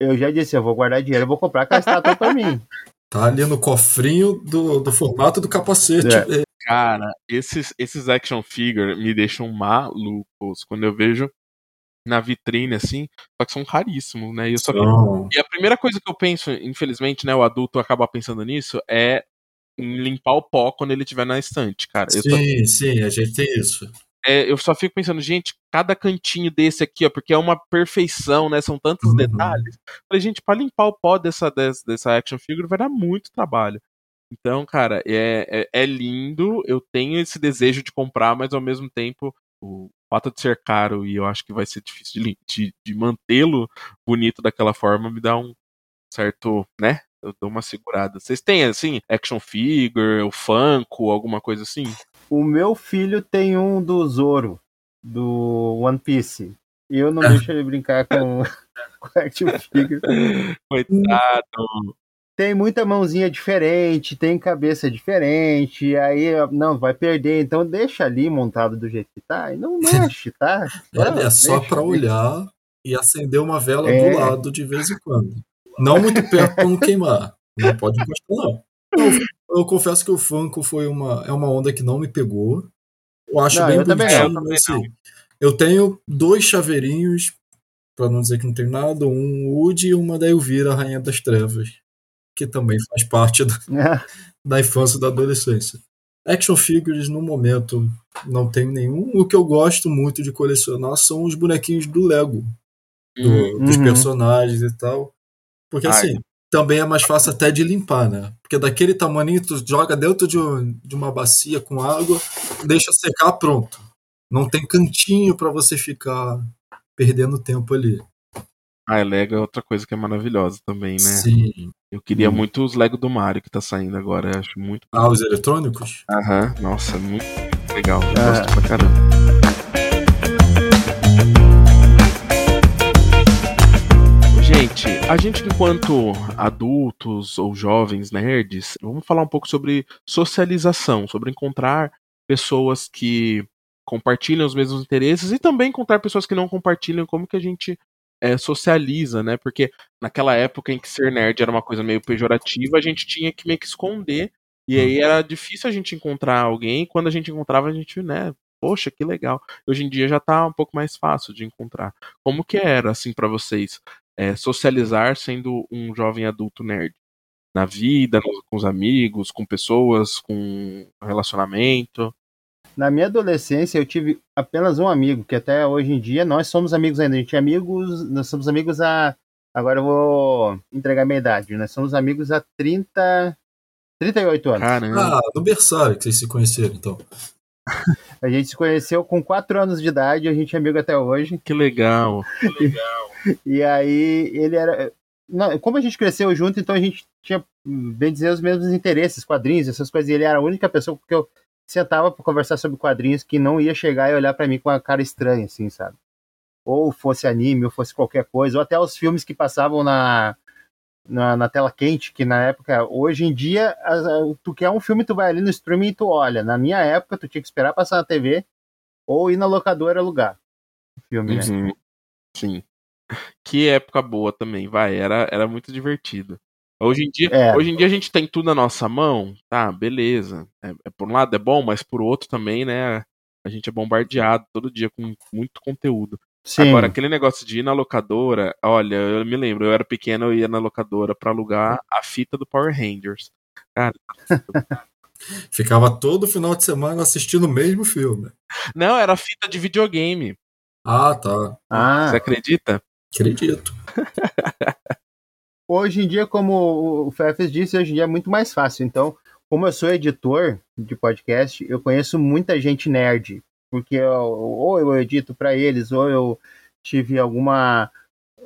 Eu já disse, eu vou guardar dinheiro, eu vou comprar aquela estátua pra mim. (laughs) Tá ali no cofrinho do, do formato do capacete. É. Cara, esses, esses action figure me deixam malucos quando eu vejo na vitrine, assim, só que são raríssimos, né? E, eu só oh. e a primeira coisa que eu penso, infelizmente, né, o adulto acaba pensando nisso, é em limpar o pó quando ele estiver na estante, cara. sim, só... sim, a gente tem isso. É, eu só fico pensando, gente, cada cantinho desse aqui, ó, porque é uma perfeição, né? São tantos Uhum. detalhes. Falei, gente, pra limpar o pó dessa, dessa, dessa action figure vai dar muito trabalho. Então, cara, é, é, é lindo. Eu tenho esse desejo de comprar, mas ao mesmo tempo, o fato de ser caro e eu acho que vai ser difícil de, de, de mantê-lo bonito daquela forma me dá um certo, né? Eu dou uma segurada. Vocês têm, assim, action figure, o Funko, alguma coisa assim? O meu filho tem um do Zoro, do One Piece. E eu não É. (laughs) deixo ele brincar com, (laughs) com action figure. Coitado. Tem muita mãozinha diferente, tem cabeça diferente, aí não, vai perder, então deixa ali montado do jeito que tá, e não (laughs) mexe, tá? Ele é só Deixa, pra deixa. olhar e acender uma vela É. do lado de vez em quando. Não muito perto pra não queimar. Não pode encostar, não. Eu, confesso que o Funko foi uma, é uma onda que não me pegou. Eu acho Não, bem eu também bonitinho, mas, assim, eu tenho dois chaveirinhos, pra não dizer que não tem nada, um Woody e uma da Elvira, a Rainha das Trevas, que também faz parte da, (laughs) da infância e da adolescência. Action figures, no momento, não tenho nenhum. O que eu gosto muito de colecionar são os bonequinhos do Lego, do- Hum, dos Uhum. personagens e tal. Porque Ai. assim, também é mais fácil até de limpar, né? Porque daquele tamaninho tu joga dentro de, um- de uma bacia com água, deixa secar, pronto. Não tem cantinho pra você ficar perdendo tempo ali. Ah, Lego é outra coisa que é maravilhosa também, né? Sim. Eu queria Hum. muito os Lego do Mario que tá saindo agora. Eu acho muito. Ah, os eletrônicos? Aham, nossa, muito legal. Eu Ah. gosto pra caramba. A gente enquanto adultos ou jovens nerds, vamos falar um pouco sobre socialização, sobre encontrar pessoas que compartilham os mesmos interesses e também encontrar pessoas que não compartilham, como que a gente é, socializa, né? Porque naquela época em que ser nerd era uma coisa meio pejorativa, a gente tinha que meio que esconder e aí era difícil a gente encontrar alguém. e Quando a gente encontrava, a gente, né? Poxa, que legal. Hoje em dia já tá um pouco mais fácil de encontrar. Como que era, assim, pra vocês, é, socializar sendo um jovem adulto nerd? Na vida, com os amigos, com pessoas, com relacionamento. Na minha adolescência, eu tive apenas um amigo, que até hoje em dia nós somos amigos ainda. A gente é amigos, nós somos amigos há. Agora eu vou entregar minha idade. Nós somos amigos há 30. 38 anos. Caramba. Ah, no berçário que vocês se conheceram, então. (laughs) A gente se conheceu com 4 anos de idade, a gente é amigo até hoje. Que legal. (laughs) E aí ele era. não, como a gente cresceu junto, então a gente tinha, bem dizer, os mesmos interesses, quadrinhos, essas coisas. E ele era a única pessoa que eu sentava para conversar sobre quadrinhos que não ia chegar e olhar para mim com uma cara estranha, assim, sabe? Ou fosse anime, ou fosse qualquer coisa, ou até os filmes que passavam na, na, na tela quente, que na época, hoje em dia, tu quer um filme, tu vai ali no streaming e tu olha. Na minha época, tu tinha que esperar passar na TV ou ir na locadora alugar o filme, né? Uhum. Sim. Que época boa também, vai. Era, era muito divertido. Hoje em, dia, É. hoje em dia a gente tem tudo na nossa mão, tá, beleza. É, é, por um lado é bom, mas por outro também, né? A gente é bombardeado todo dia com muito conteúdo. Sim. Agora, aquele negócio de ir na locadora, olha, eu me lembro, eu era pequeno, eu ia na locadora pra alugar a fita do Power Rangers. Cara, (laughs) Ficava todo final de semana assistindo o mesmo filme. não, era fita de videogame. Ah, tá. Ah, Você acredita? Acredito. (laughs) hoje em dia, como o Fefes disse, hoje em dia é muito mais fácil. Então, como eu sou editor de podcast, eu conheço muita gente nerd, porque eu- ou eu edito para eles, ou eu tive alguma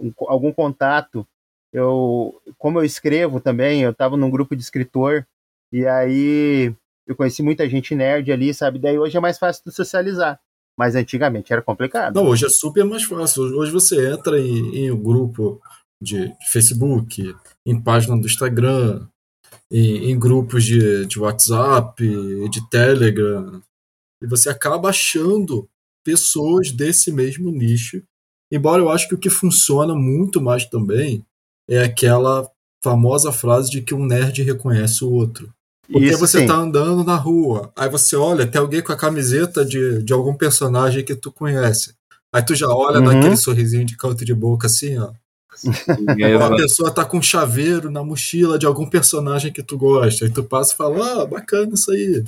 um- algum contato. Eu, como eu escrevo também, eu estava num grupo de escritor e aí eu conheci muita gente nerd ali, sabe? Daí hoje é mais fácil de socializar. Mas antigamente era complicado. Não, hoje é super mais fácil. Hoje você entra em, em um grupo de Facebook, em página do Instagram, em, em grupos de, de WhatsApp, de Telegram, e você acaba achando pessoas desse mesmo nicho. Embora eu acho que o que funciona muito mais também é aquela famosa frase de que um nerd reconhece o outro. Porque Isso você sim. tá andando na rua, aí você olha, tem alguém com a camiseta de, de algum personagem que tu conhece. Aí tu já olha Uhum. daquele sorrisinho de canto de boca assim, ó. Ou a pessoa tá com um chaveiro na mochila de algum personagem que tu gosta. Aí tu passa e fala, ah, bacana isso aí.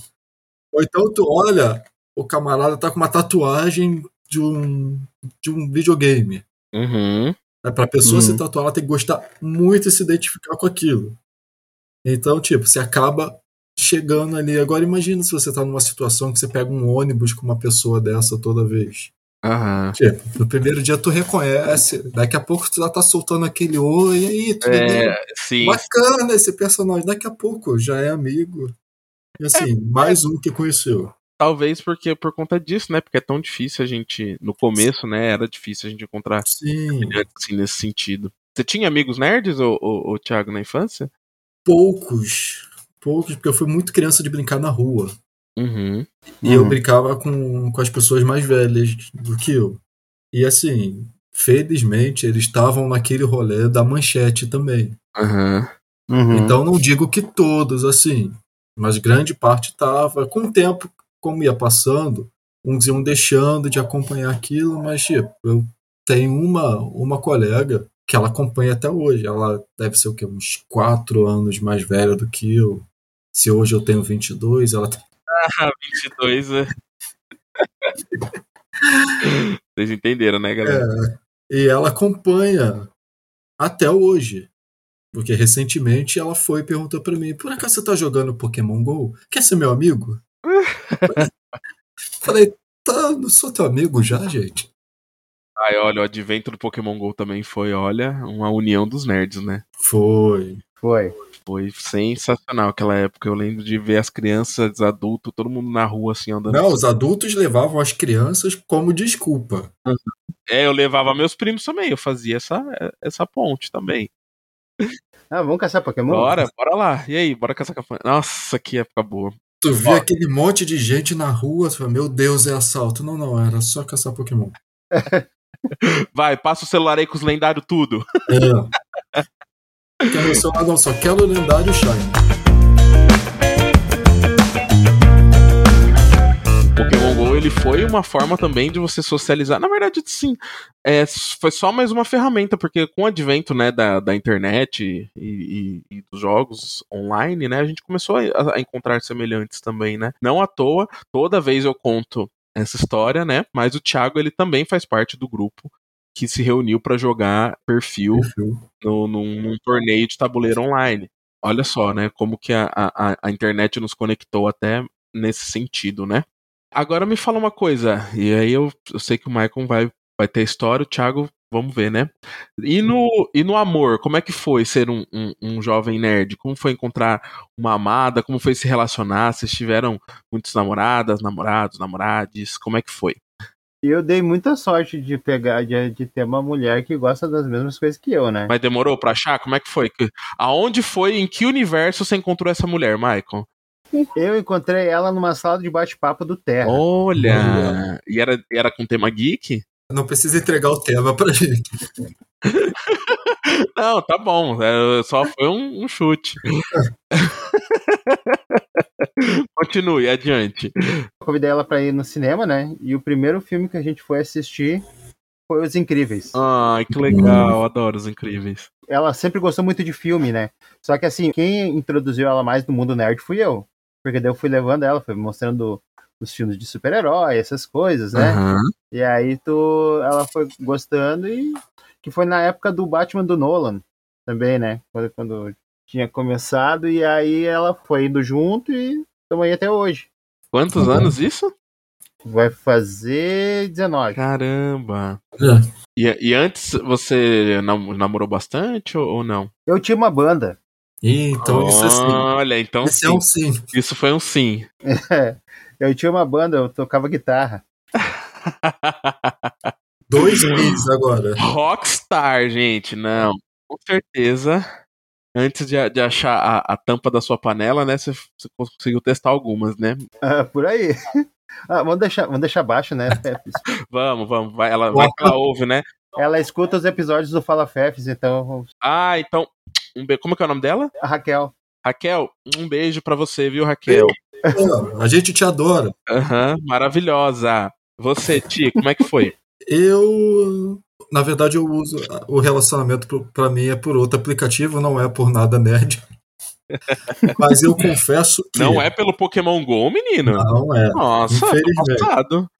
Ou então tu olha, o camarada tá com uma tatuagem de um, de um videogame. Uhum. É, pra pessoa Uhum. se tatuar, ela tem que gostar muito e se identificar com aquilo. Então, tipo, você acaba chegando ali. Agora imagina se você tá numa situação que você pega um ônibus com uma pessoa dessa toda vez. Aham. Tipo, no primeiro dia tu reconhece, daqui a pouco tu já tá soltando aquele oi, e aí, tudo bem? É, sim. Bacana esse personagem, daqui a pouco já é amigo. E assim, mais um que conheceu. Talvez porque por conta disso, né? Porque é tão difícil a gente. No começo, né? Era difícil a gente encontrar Sim, assim, nesse sentido. Você tinha amigos nerds, ô, ô, ô, Thiago, na infância? poucos. Poucos, porque eu fui muito criança de brincar na rua. Uhum. E eu Uhum. brincava com, com as pessoas mais velhas do que eu. E assim, felizmente eles estavam naquele rolê da manchete também. Uhum. Então não digo que todos, assim, mas grande parte tava. Com o tempo, como ia passando, uns iam deixando de acompanhar aquilo, mas tipo, eu tenho uma, uma colega que ela acompanha até hoje. Ela deve ser o quê? Uns quatro anos mais velha do que eu. Se hoje eu tenho 22, ela tem Ah, (laughs) 22, né? (laughs) Vocês entenderam, né, galera? É, e ela acompanha até hoje. Porque recentemente ela foi e perguntou pra mim: Por acaso você tá jogando Pokémon GO? Quer ser meu amigo? (laughs) Falei: Tá, não sou teu amigo já, gente. Ai, olha, o advento do Pokémon GO também foi, olha, uma união dos nerds, né? Foi. Foi. Foi sensacional aquela época. Eu lembro de ver as crianças, adultos, todo mundo na rua assim andando. Não, os adultos levavam as crianças como desculpa. É, eu levava meus primos também. Eu fazia essa, essa ponte também. Ah, vamos caçar Pokémon? Bora, bora lá. E aí, bora caçar cafanha. Nossa, que época boa. Tu via aquele monte de gente na rua, tu fala, meu Deus, é assalto. Não, não, era só caçar Pokémon. (laughs) Vai, passa o celular aí com os lendários tudo. É. Quero meu celular, não, só quero o lendário Shine. GO ele foi uma forma também de você socializar. Na verdade, sim, é, foi só mais uma ferramenta, porque com o advento né, da, da internet e, e- e dos jogos online, né, a gente começou a, a encontrar semelhantes também, né? Não à toa, toda vez eu conto essa história, né? Mas o Thiago ele também faz parte do grupo que se reuniu para jogar perfil no, num, num torneio de tabuleiro online. Olha só, né? Como que a, a, a internet nos conectou até nesse sentido, né? Agora me fala uma coisa, e aí eu, eu sei que o Michael vai, vai ter história, o Thiago, vamos ver, né? E no, e no amor, como é que foi ser um, um, um jovem nerd? Como foi encontrar uma amada? Como foi se relacionar? Vocês tiveram muitas namoradas, namorados, namorades? Como é que foi? Eu dei muita sorte de pegar, de, de ter uma mulher que gosta das mesmas coisas que eu, né? Mas demorou pra achar? Como é que foi? Aonde foi, em que universo você encontrou essa mulher, Michael? Eu encontrei ela numa sala de bate-papo do Terra. Olha! Olha. E era, era com tema geek? Não precisa entregar o tema pra gente. (laughs) Não, tá bom. é, Só foi um, um chute. (laughs) Continue, adiante. Eu convidei ela pra ir no cinema, né? E o primeiro filme que a gente foi assistir foi Os Incríveis. Ai, que legal. Adoro os incríveis. Ela sempre gostou muito de filme, né? Só que assim, quem introduziu ela mais no mundo nerd fui eu. Porque daí eu fui levando ela, fui mostrando os filmes de super-herói, essas coisas, né? Aham. E aí tu, ela foi gostando e que foi na época do Batman do Nolan também, né? Quando, quando tinha começado e aí ela foi indo junto e estamos aí até hoje. Quantos Uhum. anos isso? Vai fazer 19. Caramba. É. E, e antes você nam- namorou bastante ou, ou não? Eu tinha uma banda. Então isso é sim. Olha, então Esse sim. é um sim. Isso foi um sim. Eu tinha uma banda, eu tocava guitarra. (laughs) Dois meses agora. Rockstar, gente. Não, com certeza. Antes de, de achar a, a tampa da sua panela, né? Você, conseguiu testar algumas, né? Ah, por aí. Ah, vamos, deixar, vamos deixar baixo, né? Fefes? (laughs) Vamos, vamos. Vai, ela, vai que ela ouve, né? Ela escuta os episódios do Fala Fefes, então. Ah, então. Um be... Como que é o nome dela? A Raquel. Raquel, um beijo pra você, viu, Raquel? A gente te adora. Aham, maravilhosa. Você, Ti, como é que foi? Eu, na verdade, eu uso o relacionamento pra mim é por outro aplicativo, não é por nada nerd. (laughs) Mas eu confesso que. Não é pelo Pokémon GO, menino? Não é. Nossa, Infelizmente. passado.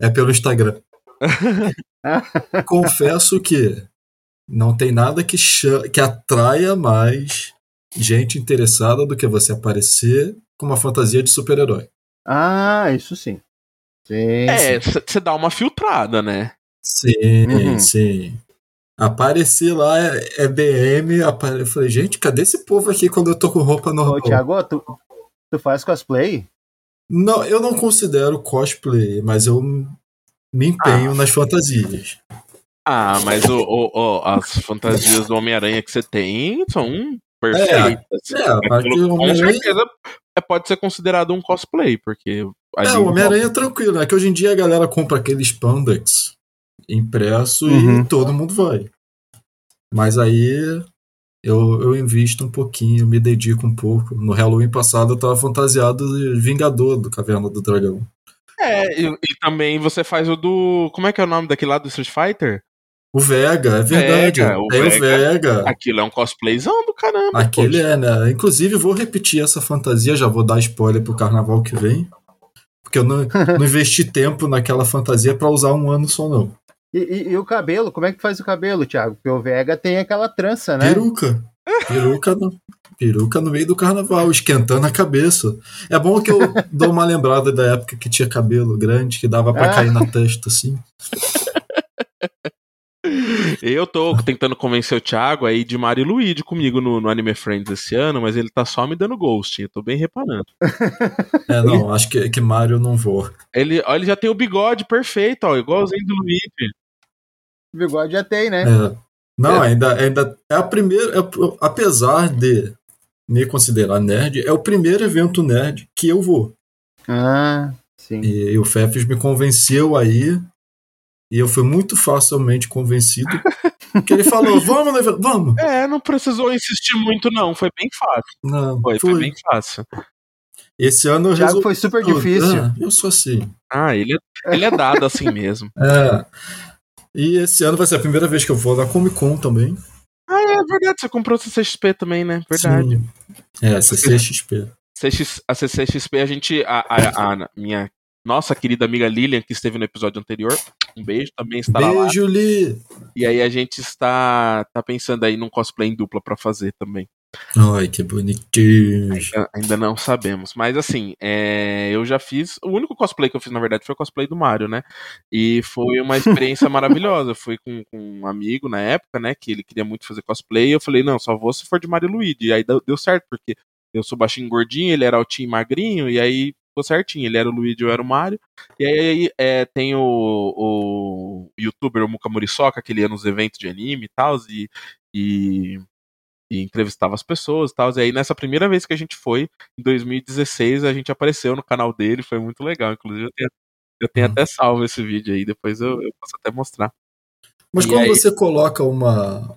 É pelo Instagram. (laughs) (laughs) Confesso que não tem nada que, que atraia mais gente interessada do que você aparecer com uma fantasia de super-herói. Ah, isso sim. Sim. É, você dá uma filtrada, né? Sim, Uhum. sim. Aparecer lá é, é DM. apare- Eu falei, gente, cadê esse povo aqui quando eu tô com roupa Ô, normal? Thiago, tu, tu faz cosplay? Não, eu não considero cosplay, mas eu me empenho Ah. nas fantasias. Ah, mas o, o- o- as fantasias do Homem-Aranha que você tem são perfeitas. É, Aquilo, do com certeza é- pode ser considerado um cosplay, porque. É, o Homem-Aranha é tranquilo, é que hoje em dia a galera compra aquele spandex impresso Uhum. e todo mundo vai. Mas aí eu, eu invisto um pouquinho, me dedico um pouco. No Halloween passado eu tava fantasiado de Vingador do Caverna do Dragão. É, e, e também você faz o do. Como é que é o nome daquele lá do Street Fighter? O Vega, é verdade. Vega, o Tem o Vega. Vega. Aquilo é um cosplayzão do caramba. Aquele poxa. é, né? Inclusive, vou repetir essa fantasia, já vou dar spoiler pro carnaval que vem. Porque eu não, (laughs) não investi tempo naquela fantasia pra usar um ano só, não. E, e- e o cabelo? Como é que faz o cabelo, Thiago? Porque o Vega tem aquela trança, né? Peruca. Peruca no, peruca no meio do carnaval, esquentando a cabeça. É bom que eu (laughs) dou uma lembrada da época que tinha cabelo grande, que dava pra Ah. cair na testa, assim. (laughs) Eu tô tentando convencer o Thiago aí de Mario e Luigi comigo no, no Anime Friends esse ano, mas ele tá só me dando ghost. Eu tô bem reparando. (laughs) É, não, acho que, que Mario não vou. Ele, ó, ele já tem o bigode perfeito, ó, igualzinho do Luigi. O bigode já tem, né? É. Não, ainda, ainda é a primeira. é- apesar de me considerar nerd, é o primeiro evento nerd que eu vou. Ah, sim. E, e o Fefes me convenceu aí. E eu fui muito facilmente convencido. que ele falou: vamos vamos. (laughs) É, não precisou insistir muito, não. Foi bem fácil. Não, Foi, foi bem fácil. Esse ano eu Thiago resolvi. foi super difícil. Ah, eu sou assim. Ah, ele, é- ele é dado assim mesmo. (laughs) É. E esse ano vai ser a primeira vez que eu vou na Comic Con também. Ah, é verdade. Você comprou o CCXP também, né? Verdade. Sim. É, CCXP. CX, a CCXP, a gente. A, a- a minha nossa querida amiga Lilian, que esteve no episódio anterior, um beijo, também estará lá. Beijo, Li. E aí a gente está, tá pensando aí num cosplay em dupla pra fazer também. Ai, que bonitinho. Ainda, ainda não sabemos. Mas assim, é, eu já fiz. O único cosplay que eu fiz, na verdade, foi o cosplay do Mario, né? E foi uma experiência (laughs) maravilhosa. Eu fui com, com um amigo na época, né? Que ele queria muito fazer cosplay. E eu falei, não, só vou se for de Mario Luigi. E aí deu, deu certo, porque eu sou baixinho e gordinho, ele era altinho e magrinho, e aí certinho. Ele era o Luigi, eu era o Mario. E aí é, tem o, o youtuber o Muka Muriçoca, que ele ia nos eventos de anime e tal, e, e, e entrevistava as pessoas e tal. E aí nessa primeira vez que a gente foi, em 2016, a gente apareceu no canal dele, foi muito legal. Inclusive, eu tenho, eu tenho Uhum. até salvo esse vídeo aí, depois eu, eu posso até mostrar. Mas E quando aí- você coloca uma,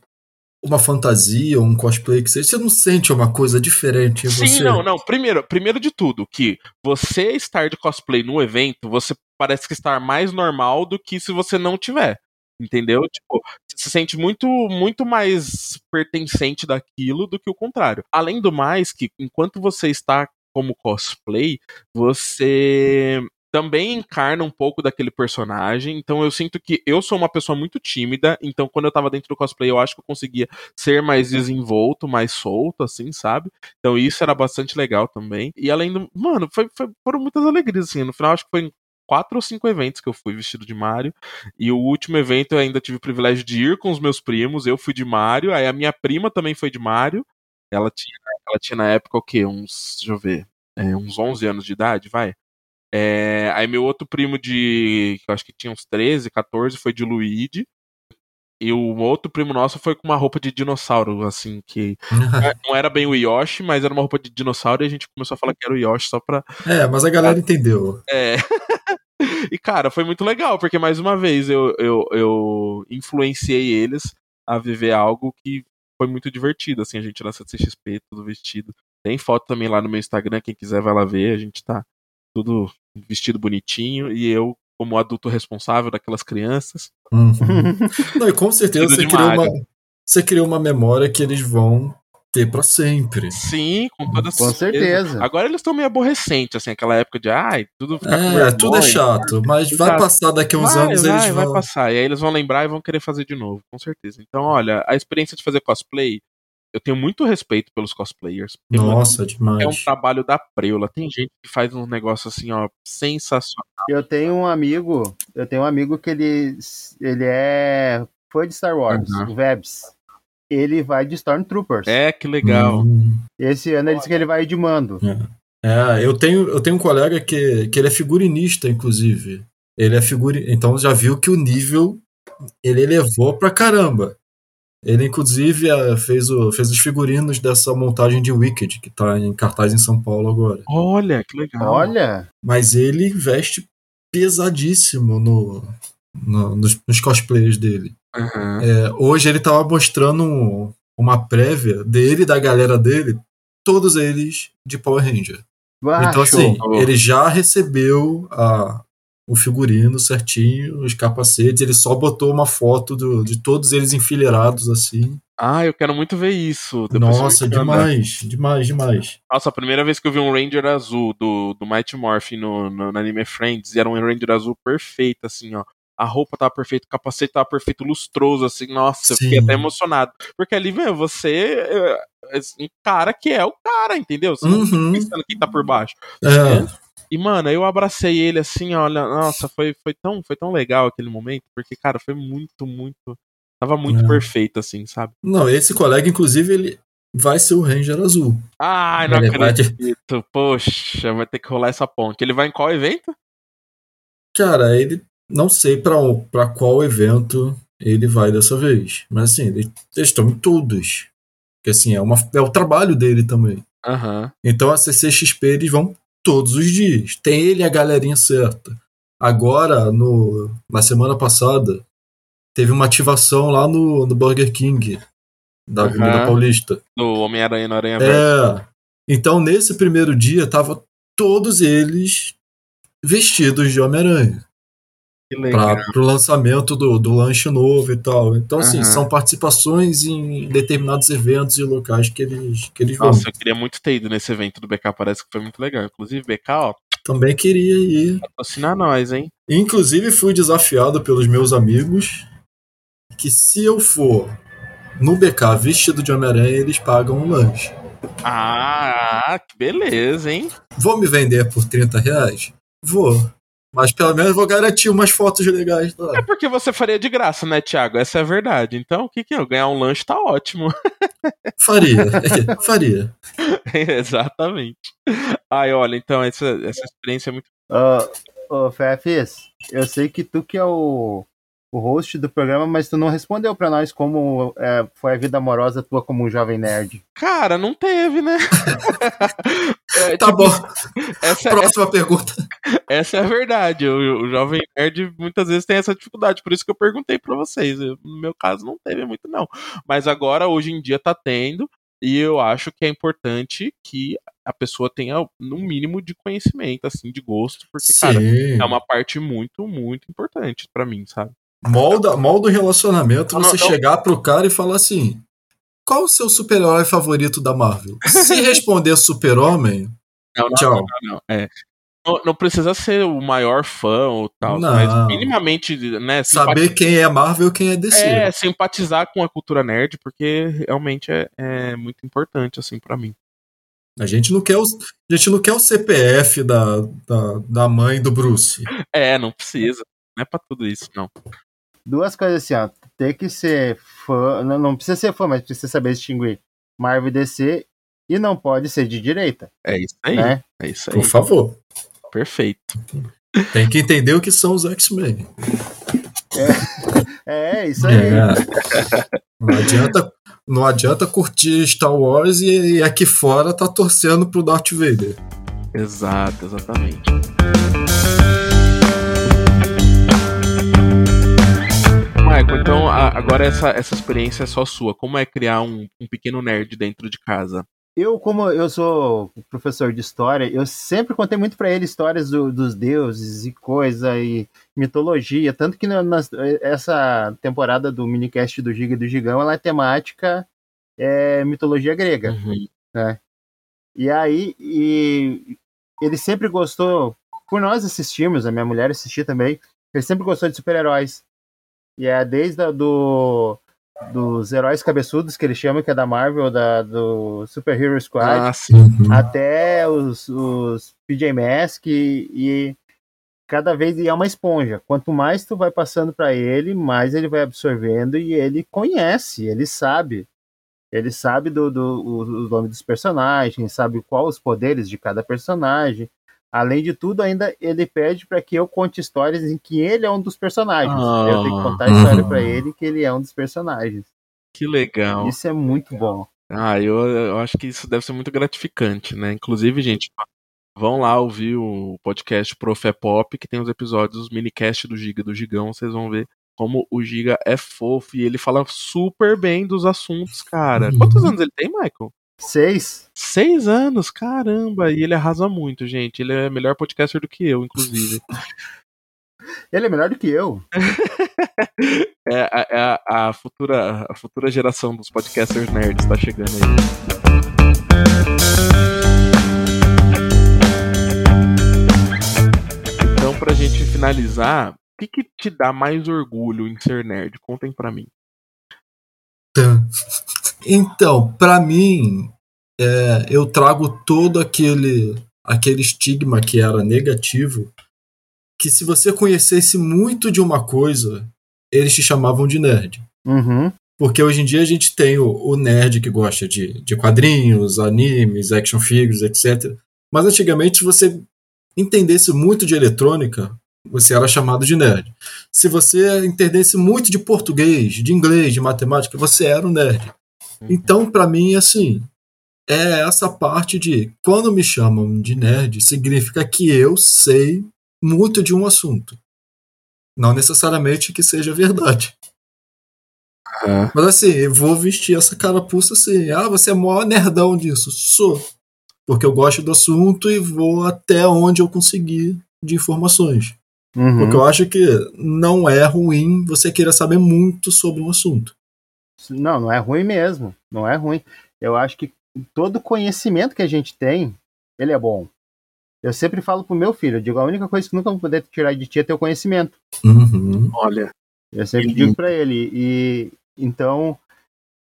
uma fantasia, um cosplay que seja, você não sente uma coisa diferente em Sim, você? não, não. Primeiro, primeiro de tudo, que você estar de cosplay no evento, você parece que estar mais normal do que se você não tiver. Entendeu? Tipo, você se sente muito, muito mais pertencente daquilo do que o contrário. Além do mais, que enquanto você está como cosplay, você também encarna um pouco daquele personagem. Então eu sinto que eu sou uma pessoa muito tímida. Então quando eu tava dentro do cosplay, eu acho que eu conseguia ser mais desenvolto, mais solto, assim, sabe? Então isso era bastante legal também. E além do. Mano, foi, foi- foram muitas alegrias, assim. No final, acho que foi quatro ou cinco eventos que eu fui vestido de Mario. E o último evento eu ainda tive o privilégio de ir com os meus primos. Eu fui de Mario. Aí a minha prima também foi de Mario. Ela tinha, ela tinha na época o quê? Uns. Deixa eu ver. é, uns 11 anos de idade, vai. É, aí meu outro primo de. eu acho que tinha uns 13, 14, foi de Luigi. E o outro primo nosso foi com uma roupa de dinossauro, assim, que (laughs) não era bem o Yoshi, mas era uma roupa de dinossauro e a gente começou a falar que era o Yoshi só pra. é, mas a galera entendeu. É. (laughs) e, cara, foi muito legal, porque mais uma vez eu, eu, eu influenciei eles a viver algo que foi muito divertido, assim, a gente na CCXP, tudo vestido. Tem foto também lá no meu Instagram, quem quiser vai lá ver, a gente tá tudo vestido bonitinho, e eu, como adulto responsável daquelas crianças, Uhum. (laughs) Não, e com certeza você criou, uma, você criou uma memória que eles vão ter pra sempre. Sim, com toda Com certeza. Agora eles estão meio aborrecentes, assim, aquela época de ai, tudo fica É, tudo é chato, mas vai Exato. passar daqui a uns vai, anos vai, eles vai vão. passar. E aí eles vão lembrar e vão querer fazer de novo, com certeza. Então, olha, a experiência de fazer cosplay, eu tenho muito respeito pelos cosplayers. Nossa, demais. é um trabalho da preula. Tem gente que faz um negócio assim, ó, sensacional. Eu tenho um amigo, eu tenho um amigo que ele, ele é fã de Star Wars, Uhum. o Vebs. Ele vai de Stormtroopers. É, que legal. Hum. Esse ano ele disse que ele vai de mando. É, eu tenho, eu tenho um colega que, que ele é figurinista, inclusive. Ele é figuri... Então já viu que o nível ele elevou pra caramba. Ele, inclusive, é, fez, o, fez os figurinos dessa montagem de Wicked, que tá em cartaz em São Paulo agora. Olha, que legal. Olha, Mas ele veste pesadíssimo no, no- nos, nos cosplays dele. Aham. É, hoje ele tava mostrando um- uma prévia dele e da galera dele, todos eles de Power Ranger. ah, então, show. assim, ele já recebeu a- o figurino certinho, os capacetes, ele só botou uma foto do- de todos eles enfileirados assim. Ah, eu quero muito ver isso. Depois Nossa, demais, demais, demais. Nossa, a primeira vez que eu vi um Ranger azul do, do Mighty Morphin no, no, no Anime Friends, e era um Ranger azul perfeito, assim, ó. A roupa tava perfeita, o capacete tava perfeito, lustroso, assim, nossa, eu fiquei Sim. até emocionado. Porque ali, meu, você é, assim, cara que é o cara, entendeu? Você não Uhum. tá pensando quem tá por baixo. É, E, mano, eu abracei ele assim, olha, nossa, foi, foi, tão, foi tão legal aquele momento, porque, cara, foi muito, muito. Tava muito É. perfeito, assim, sabe? não, esse colega, inclusive, ele vai ser o Ranger Azul. Ai, não Ele vai acredito. Poxa, vai ter que rolar essa ponte. Ele vai em qual evento? Cara, ele não sei pra pra qual evento ele vai dessa vez, mas assim, ele- eles estão em todos. Porque assim, é, uma, é o trabalho dele também. Aham. Então a CCXP eles vão todos os dias. Tem ele a galerinha certa. Agora, no, na semana passada, teve uma ativação lá no, no Burger King da. Avenida Paulista. Do Homem-Aranha no Aranha Verde. É. Então, nesse primeiro dia, tava todos eles vestidos de Homem-Aranha. Para o lançamento do, do lanche novo e tal. Então, assim, Aham. são participações em determinados eventos e locais que eles, que eles vão. Nossa, eu queria muito ter ido nesse evento do BK, parece que foi muito legal. Inclusive, BK, ó, Também queria ir. patrocina nós, hein? Inclusive, fui desafiado pelos meus amigos que se eu for no BK vestido de Homem-Aranha, eles pagam um lanche. Ah, que beleza, hein? Vou me vender por 30 reais? Vou. Mas pelo menos vou garantir umas fotos legais É porque você faria de graça, né, Thiago? Essa é a verdade. Então, o que que é? Ganhar um lanche tá ótimo. (laughs) Faria. (laughs) Faria. (laughs) Exatamente. Ai, olha, então, essa, essa experiência é muito. Ô, ô, Fefes, eu sei que tu que é o, o host do programa, mas tu não respondeu pra nós como é, foi a vida amorosa tua como um jovem nerd. Cara, não teve, né? (laughs) É, Tá tipo, bom. Essa, Próxima pergunta. essa é a verdade. O, o jovem nerd muitas vezes tem essa dificuldade. Por isso que eu perguntei pra vocês. Eu, no meu caso, não teve muito, não. Mas agora, hoje em dia, tá tendo. E eu acho que é importante que a pessoa tenha, no mínimo, de conhecimento, assim, de gosto. Porque, cara, Sim. é uma parte muito, muito importante pra mim, sabe? Molda, molda o relacionamento Não, você não. chegar pro cara e falar assim: qual o seu super-herói favorito da Marvel? Se (laughs) responder super-homem, Não, não, Tchau. não, não, não. É. Não, não precisa ser o maior fã ou tal, Não. mas minimamente, né, saber quem é Marvel e quem é DC. É, simpatizar com a cultura nerd, porque realmente é, é muito importante, assim, pra mim. A gente não quer o, a gente não quer o CPF da, da, da mãe do Bruce. É, não precisa. Não é pra tudo isso, não. Duas coisas assim, ó. Tem que ser fã. Não, não precisa ser fã, mas precisa saber distinguir Marvel e DC. E não pode ser de direita, É isso aí. né? É isso aí. Por favor. Perfeito. Tem que entender o que são os X-Men. (laughs) É, isso aí. É. Não adianta, não adianta curtir Star Wars e, e aqui fora tá torcendo pro Darth Vader. Exato, exatamente. Michael, então a- agora essa, essa experiência é só sua. Como é criar um, um pequeno nerd dentro de casa? Eu, como eu sou professor de história, eu sempre contei muito pra ele histórias do- dos deuses e coisa e mitologia. Tanto que na- nas- essa temporada do minicast do Giga e do Gigão ela é temática é mitologia grega. Uhum. né? E aí, e ele sempre gostou, por nós assistirmos, a minha mulher assistia também, ele sempre gostou de super-heróis. E é desde a do dos heróis cabeçudos que ele chama, que é da Marvel, da, do Super Hero Squad, Ah. Uhum. até os, os PJ Masks e, e cada vez é uma esponja. Quanto mais tu vai passando para ele, mais ele vai absorvendo e ele conhece, ele sabe. Ele sabe do, do o, o nome dos personagens, sabe qual os poderes de cada personagem. Além de tudo, ainda ele pede para que eu conte histórias em que ele é um dos personagens. Ah. eu tenho que contar a história Uhum. para ele que ele é um dos personagens. Que legal. Isso é muito bom. Ah, eu, eu acho que isso deve ser muito gratificante, né? Inclusive, gente, vão lá ouvir o podcast Prof é Pop, que tem os episódios, os minicast do Giga, do Gigão, vocês vão ver como o Giga é fofo e ele fala super bem dos assuntos, cara. Uhum. Quantos anos ele tem, Michael? Seis. Seis anos, caramba! E ele arrasa muito, gente. Ele é melhor podcaster do que eu, inclusive. (laughs) Ele é melhor do que eu. (laughs) É, a- é a, a futura, a futura geração dos podcasters nerds tá chegando aí. Então, pra gente finalizar, o que, que te dá mais orgulho em ser nerd? Contem pra mim. Então, pra mim, é, eu trago todo aquele aquele estigma que era negativo, que se você conhecesse muito de uma coisa, eles te chamavam de nerd. Uhum. Porque hoje em dia a gente tem o, o nerd que gosta de, de quadrinhos, animes, action figures, etc. Mas antigamente, se você entendesse muito de eletrônica, você era chamado de nerd. Se você entendesse muito de português, de inglês, de matemática, você era um nerd. Então, pra mim, assim, é essa parte de quando me chamam de nerd, significa que eu sei muito de um assunto. Não necessariamente que seja verdade. Ah, Mas assim, eu vou vestir essa carapuça assim. Ah, você é o maior nerdão disso. Sou. Porque eu gosto do assunto e vou até onde eu conseguir de informações. Uhum. Porque eu acho que não é ruim você querer saber muito sobre um assunto. Não, não é ruim mesmo. Não é ruim. Eu acho que todo conhecimento que a gente tem, ele é bom. Eu sempre falo pro meu filho, eu digo, a única coisa que nunca vou poder tirar de ti é teu conhecimento. Uhum. olha, Eu sempre digo pra ele. E então,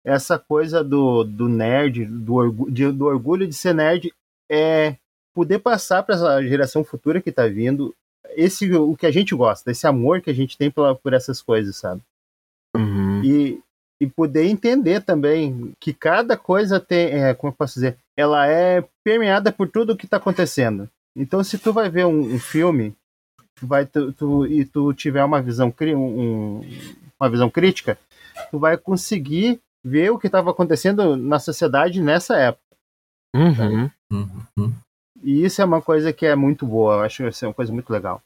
essa coisa do, do nerd, do, orgu- de- do orgulho de ser nerd, é poder passar para essa geração futura que tá vindo esse o que a gente gosta, esse amor que a gente tem pela, por essas coisas, sabe? uhum, e, e poder entender também que cada coisa tem, é, como eu posso dizer, ela é permeada por tudo o que está acontecendo. Então, se tu vai ver um, um filme, vai tu, tu- e tu tiver uma visão um- uma visão crítica, tu vai conseguir ver o que estava acontecendo na sociedade nessa época. uhum. Uhum. E isso é uma coisa que é muito boa. Eu acho que é uma coisa muito legal.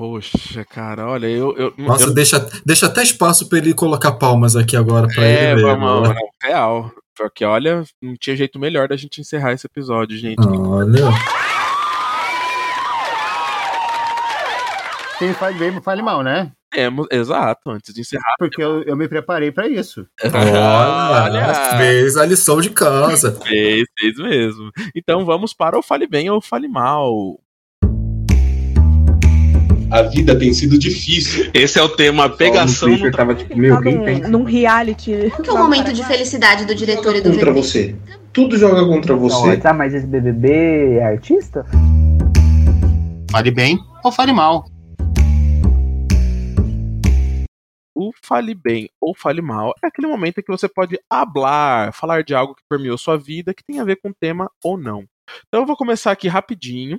Poxa, cara, olha, eu. eu Nossa, eu, deixa, deixa até espaço pra ele colocar palmas aqui agora pra é, ele. vamos, mesmo, né? não, real. Porque, olha, não tinha jeito melhor da gente encerrar esse episódio, gente. Olha. Quem fale bem, fale mal, né? Temos, exato, antes de encerrar. Porque eu, eu me preparei para isso. Olha, fez a lição de casa. Fez, fez mesmo. Então vamos para o Fale Bem ou Fale Mal. A vida tem sido difícil. Esse é o tema pegação no Twitter tava tipo, meu, quem pensa num, num reality. Qual que é o momento de felicidade do diretor e do contra VP? você? Tudo joga contra você. tá, mas esse BBB é artista? Fale bem ou fale mal. O Fale Bem ou Fale Mal é aquele momento em que você pode hablar, falar de algo que permeou sua vida, que tem a ver com o tema ou não. Então eu vou começar aqui rapidinho.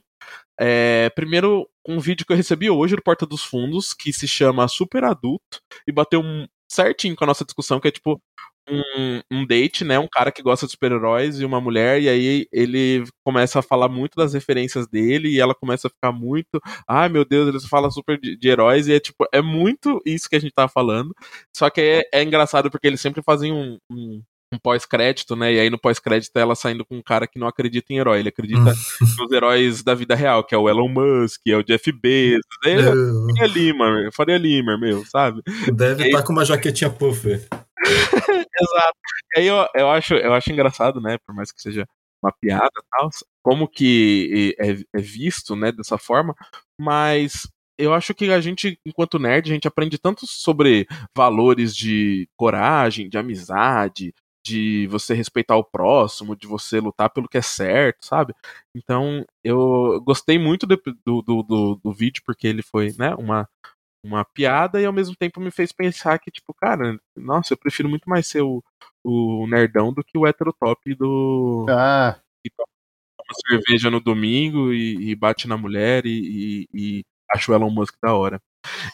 É, primeiro, um vídeo que eu recebi hoje do Porta dos Fundos, que se chama Super Adulto, e bateu um certinho com a nossa discussão, que é tipo um, um date, né? Um cara que gosta de super-heróis e uma mulher, e aí ele começa a falar muito das referências dele, e ela começa a ficar muito. Ai meu Deus, eles falam super de, de heróis, e é tipo, é muito isso que a gente tava falando. Só que é, é engraçado porque eles sempre fazem um, um, um pós-crédito, né? E aí no pós-crédito ela saindo com um cara que não acredita em herói, ele acredita (laughs) nos heróis da vida real, que é o Elon Musk, é o Jeff Bezos, é Eu- Faria Limer, Faria Limer, meu, sabe? Deve estar com uma jaquetinha puffer. (laughs) Exato. E aí eu, eu, acho, eu acho engraçado, né? Por mais que seja uma piada e tal, como que é, é visto, né, dessa forma, mas eu acho que a gente, enquanto nerd, a gente aprende tanto sobre valores de coragem, de amizade, de você respeitar o próximo, de você lutar pelo que é certo, sabe? Então, eu gostei muito do, do, do, do vídeo, porque ele foi, né, uma, uma piada e ao mesmo tempo me fez pensar que, tipo, cara, nossa, eu prefiro muito mais ser o, o nerdão do que o heterotop do. Ah. Que toma cerveja no domingo e, e bate na mulher e, e, e acho o Elon Musk da hora.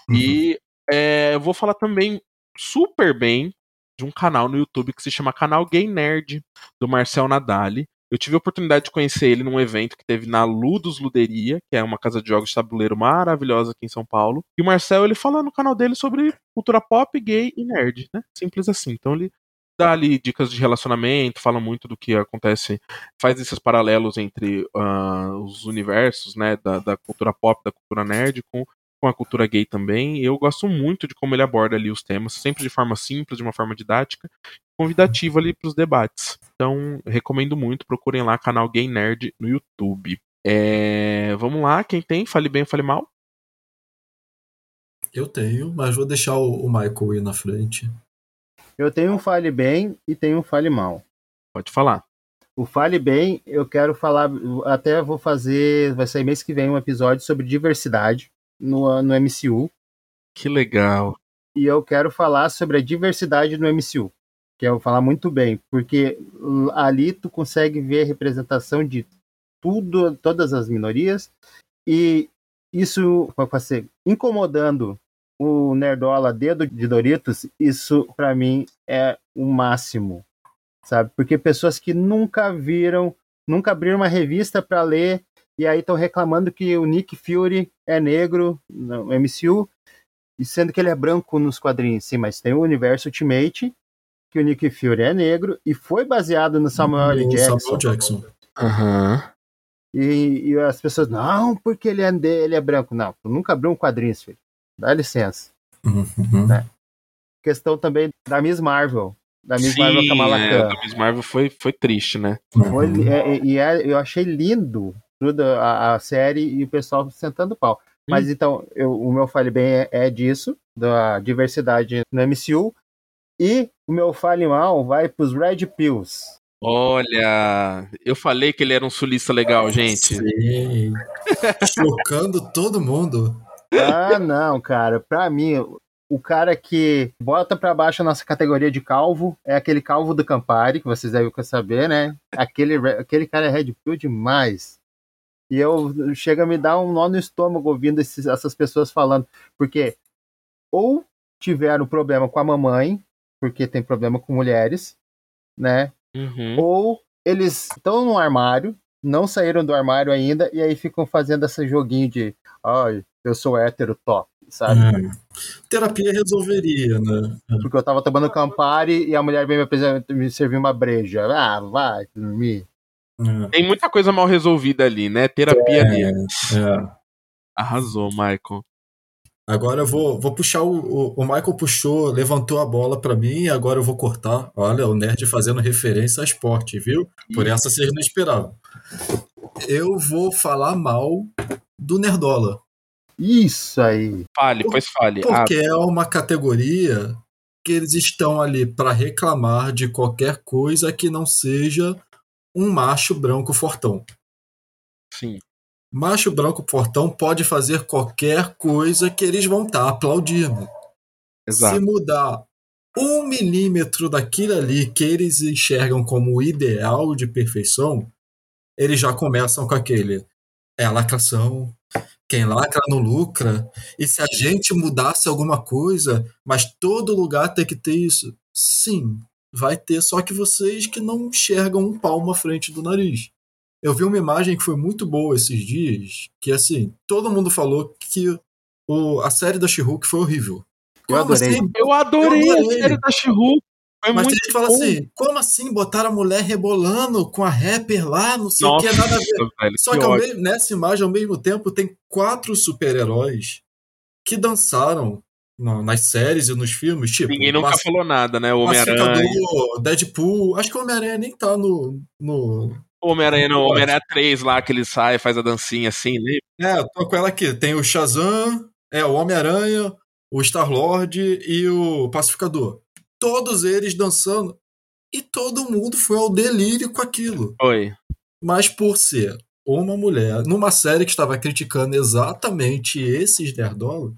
Uhum. E é, eu vou falar também super bem de um canal no YouTube que se chama Canal Gay Nerd, do Marcel Nadali. Eu tive a oportunidade de conhecer ele num evento que teve na Ludus Luderia, que é uma casa de jogos de tabuleiro maravilhosa aqui em São Paulo. E o Marcel, ele fala no canal dele sobre cultura pop, gay e nerd, né? Simples assim. Então ele dá ali dicas de relacionamento, fala muito do que acontece, faz esses paralelos entre uh, os universos, né, da, da, cultura pop, da cultura nerd com, com a cultura gay também. E eu gosto muito de como ele aborda ali os temas, sempre de forma simples, de uma forma didática, convidativa ali para os debates. Então, recomendo muito, procurem lá canal Gay Nerd no YouTube. É, vamos lá, quem tem? Fale bem ou fale mal? Eu tenho, mas vou deixar o, o Michael ir na frente. Eu tenho um fale bem e tenho um fale mal. Pode falar. O fale bem, eu quero falar, até vou fazer, vai sair mês que vem um episódio sobre diversidade no, no MCU. Que legal. E eu quero falar sobre a diversidade no MCU. Que eu vou falar muito bem, porque ali tu consegue ver a representação de tudo, todas as minorias, e isso vai ser incomodando o Nerdola dedo de Doritos, isso para mim é o máximo, sabe? Porque pessoas que nunca viram, nunca abriram uma revista para ler e aí estão reclamando que o Nick Fury é negro no MCU, e sendo que ele é branco nos quadrinhos, sim, mas tem o universo Ultimate, que o Nick Fury é negro e foi baseado no Samuel L. Jackson. Samuel Jackson. Uhum. E, e, as pessoas, não, porque ele é, ele é branco. Não, tu nunca abriu um quadrinho, filho. Dá licença. Uhum. Né? Questão também da Miss Marvel. Da Miss Sim, Marvel Kamala é, Khan. da Miss Marvel foi, foi triste, né? Foi, é, e é, eu achei lindo tudo a, a, série e o pessoal sentando pau. Mas hum. então, eu, o meu fale bem é, é, disso, da diversidade no MCU. E o meu fale mal vai pros Red Pills. Olha, eu falei que ele era um sulista legal, gente. Sim. (laughs) Chocando todo mundo. Ah, não, cara. Pra mim, o cara que bota pra baixo a nossa categoria de calvo é aquele calvo do Campari, que vocês devem saber, né? Aquele, aquele cara é Red Pill demais. E eu chega a me dar um nó no estômago ouvindo esses, essas pessoas falando. Porque ou tiveram problema com a mamãe, porque tem problema com mulheres, né? Uhum. Ou eles estão no armário, não saíram do armário ainda, e aí ficam fazendo esse joguinho de ai, eu sou hétero top, sabe? É. Terapia resolveria, né? É. Porque eu tava tomando Campari e a mulher veio me, me servir uma breja. Ah, vai dormir. É. Tem muita coisa mal resolvida ali, né? Terapia ali. É. Arrasou, Michael. Agora eu vou, vou puxar o, o, o Michael puxou, levantou a bola para mim e agora eu vou cortar. Olha, o nerd fazendo referência a esporte, viu? Por essa vocês não esperavam. Eu vou falar mal do Nerdola. Isso aí. Fale, pois fale. Porque ah. é uma categoria que eles estão ali para reclamar de qualquer coisa que não seja um macho branco fortão. Sim. Macho branco fortão pode fazer qualquer coisa que eles vão estar tá aplaudindo. Exato. Se mudar um milímetro daquilo ali que eles enxergam como o ideal de perfeição, eles já começam com aquele. É a lacração, quem lacra não lucra. E se a gente mudasse alguma coisa, mas todo lugar tem que ter isso? Sim, vai ter, só que vocês que não enxergam um palmo à frente do nariz. Eu vi uma imagem que foi muito boa esses dias, que assim, todo mundo falou que o, a série da she foi horrível. Eu adorei. Assim? Eu adorei, eu adorei a série da she mas tem gente que fala assim, como assim botaram a mulher rebolando com a rapper lá, não sei Nossa, o que, nada a ver. Velho, Só que que mesmo, nessa imagem, ao mesmo tempo, tem quatro super-heróis que dançaram na- nas séries e nos filmes, tipo. Ninguém nunca Mas- falou nada, né? O Homem-Aranha. Pacificador, Deadpool. Acho que o Homem-Aranha nem tá no. no... O Homem-Aranha no Homem-Aranha 3 lá, que ele sai, faz a dancinha assim, né? É, eu tô com ela aqui. Tem o Shazam, é o Homem-Aranha, o Star-Lord e o Pacificador. Todos eles dançando. E todo mundo foi ao delírio com aquilo. Oi. Mas por ser uma mulher, numa série que estava criticando exatamente esses nerdolos,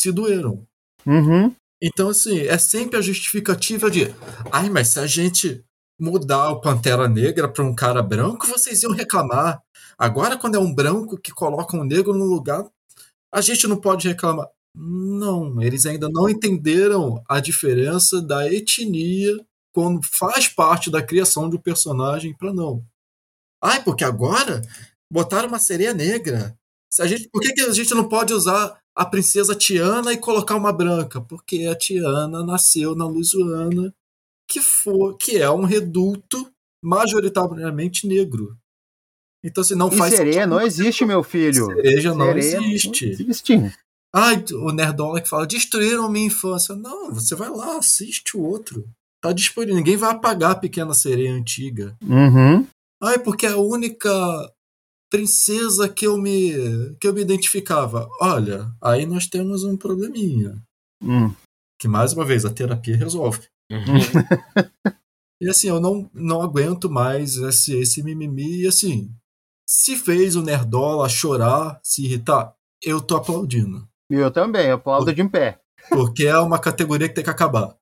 se doeram. Uhum. Então, assim, é sempre a justificativa de ai, mas se a gente mudar o Pantera Negra para um cara branco, vocês iam reclamar. Agora, quando é um branco que coloca um negro no lugar, a gente não pode reclamar. Não, eles ainda não entenderam a diferença da etnia quando faz parte da criação de um personagem para não. Ai, porque agora botaram uma sereia negra. Se a gente, por que, que a gente não pode usar a princesa Tiana e colocar uma branca? Porque a Tiana nasceu na Louisiana, que, for, que é um reduto majoritariamente negro. Então, assim, não E faz sereia sentido. não existe, meu filho. Cereja não Sereia existe. Não existe. Ai, o Nerdola que fala, destruíram minha infância. Não, você vai lá, assiste o outro. Tá disponível. Ninguém vai apagar a pequena sereia antiga. Uhum. Ai, porque é a única princesa que eu me que eu me identificava. Olha, aí nós temos um probleminha. Hum. Que mais uma vez a terapia resolve. (laughs) E assim, eu não, não aguento mais esse, esse mimimi. E assim, se fez o Nerdola chorar, se irritar, eu tô aplaudindo. E eu também, eu aplaudo de em pé. Porque é uma categoria que tem que acabar.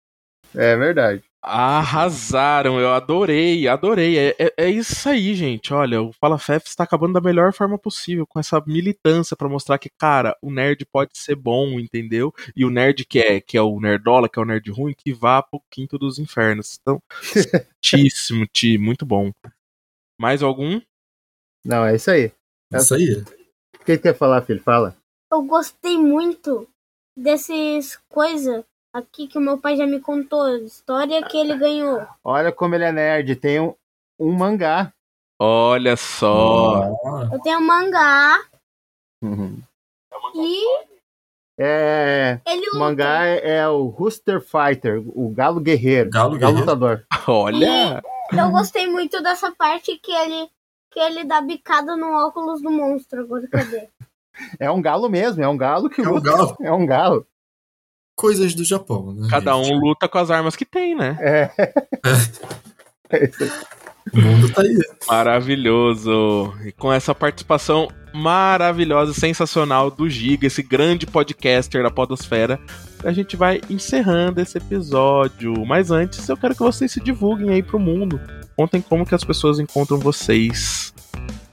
É verdade. Arrasaram, eu adorei, adorei. É, é, é isso aí, gente. Olha, o Fala Fef está acabando da melhor forma possível, com essa militância pra mostrar que, cara, o nerd pode ser bom, entendeu? E o nerd que é, que é o nerdola, que é o nerd ruim, que vá pro quinto dos infernos. Então, (laughs) muitíssimo, Ti, muito bom. Mais algum? Não, é isso aí. Isso aí. O que que quer falar, filho? Fala. Eu gostei muito desses coisas aqui que o meu pai já me contou. História que ele ganhou. Olha como ele é nerd. Tem um, um mangá. Olha só. Eu tenho um mangá Uhum. e É. ele O mangá é, é o Rooster Fighter, o Galo Guerreiro. Galo Galo. Lutador. Olha. Eu gostei muito dessa parte que ele que ele dá bicada no óculos do monstro. Agora cadê? (laughs) É um galo mesmo, é um galo que É um luta. galo. É um galo. Coisas do Japão, né? Cada gente? um luta com as armas que tem, né? É. É. (laughs) O mundo tá aí. Maravilhoso. E com essa participação maravilhosa, sensacional do Giga, esse grande podcaster da Podosfera, a gente vai encerrando esse episódio. Mas antes, eu quero que vocês se divulguem aí pro mundo. Contem como que as pessoas encontram vocês.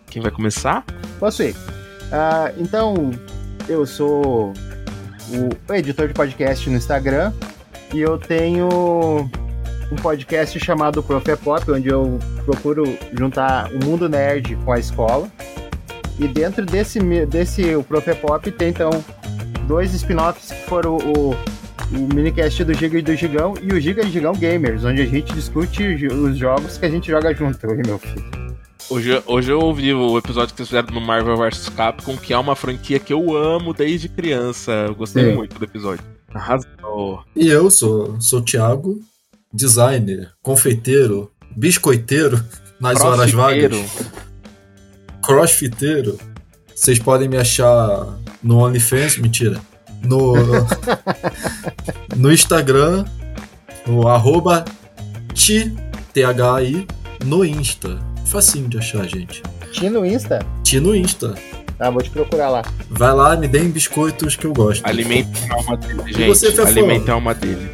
Quem vai começar? Posso ir? Ah, então, eu sou o editor de podcast no Instagram e eu tenho um podcast chamado Prof. é Pop, onde eu procuro juntar o mundo nerd com a escola. E dentro desse, desse o Prof. é Pop tem então dois spin-offs que foram o, o minicast do Giga e do Gigão e o Giga e Gigão Gamers, onde a gente discute os jogos que a gente joga junto, eu meu filho. Hoje, hoje eu ouvi o episódio que vocês fizeram no Marvel vs Capcom, que é uma franquia que eu amo desde criança. Eu gostei Sim. muito do episódio. Arrasou. E eu sou, sou o Thiago, designer, confeiteiro, biscoiteiro (laughs) nas horas vagas, crossfiteiro. Vocês podem me achar no OnlyFans, mentira. No, (laughs) no Instagram, no arroba ti, T-H-I, no Insta. Facinho de achar, gente. Tinha no Insta? Ti no Insta. Tá, vou te procurar lá. Vai lá, me deem biscoitos que eu gosto. Alimente a alma dele, E gente. você, Fefão? Alimente a alma dele.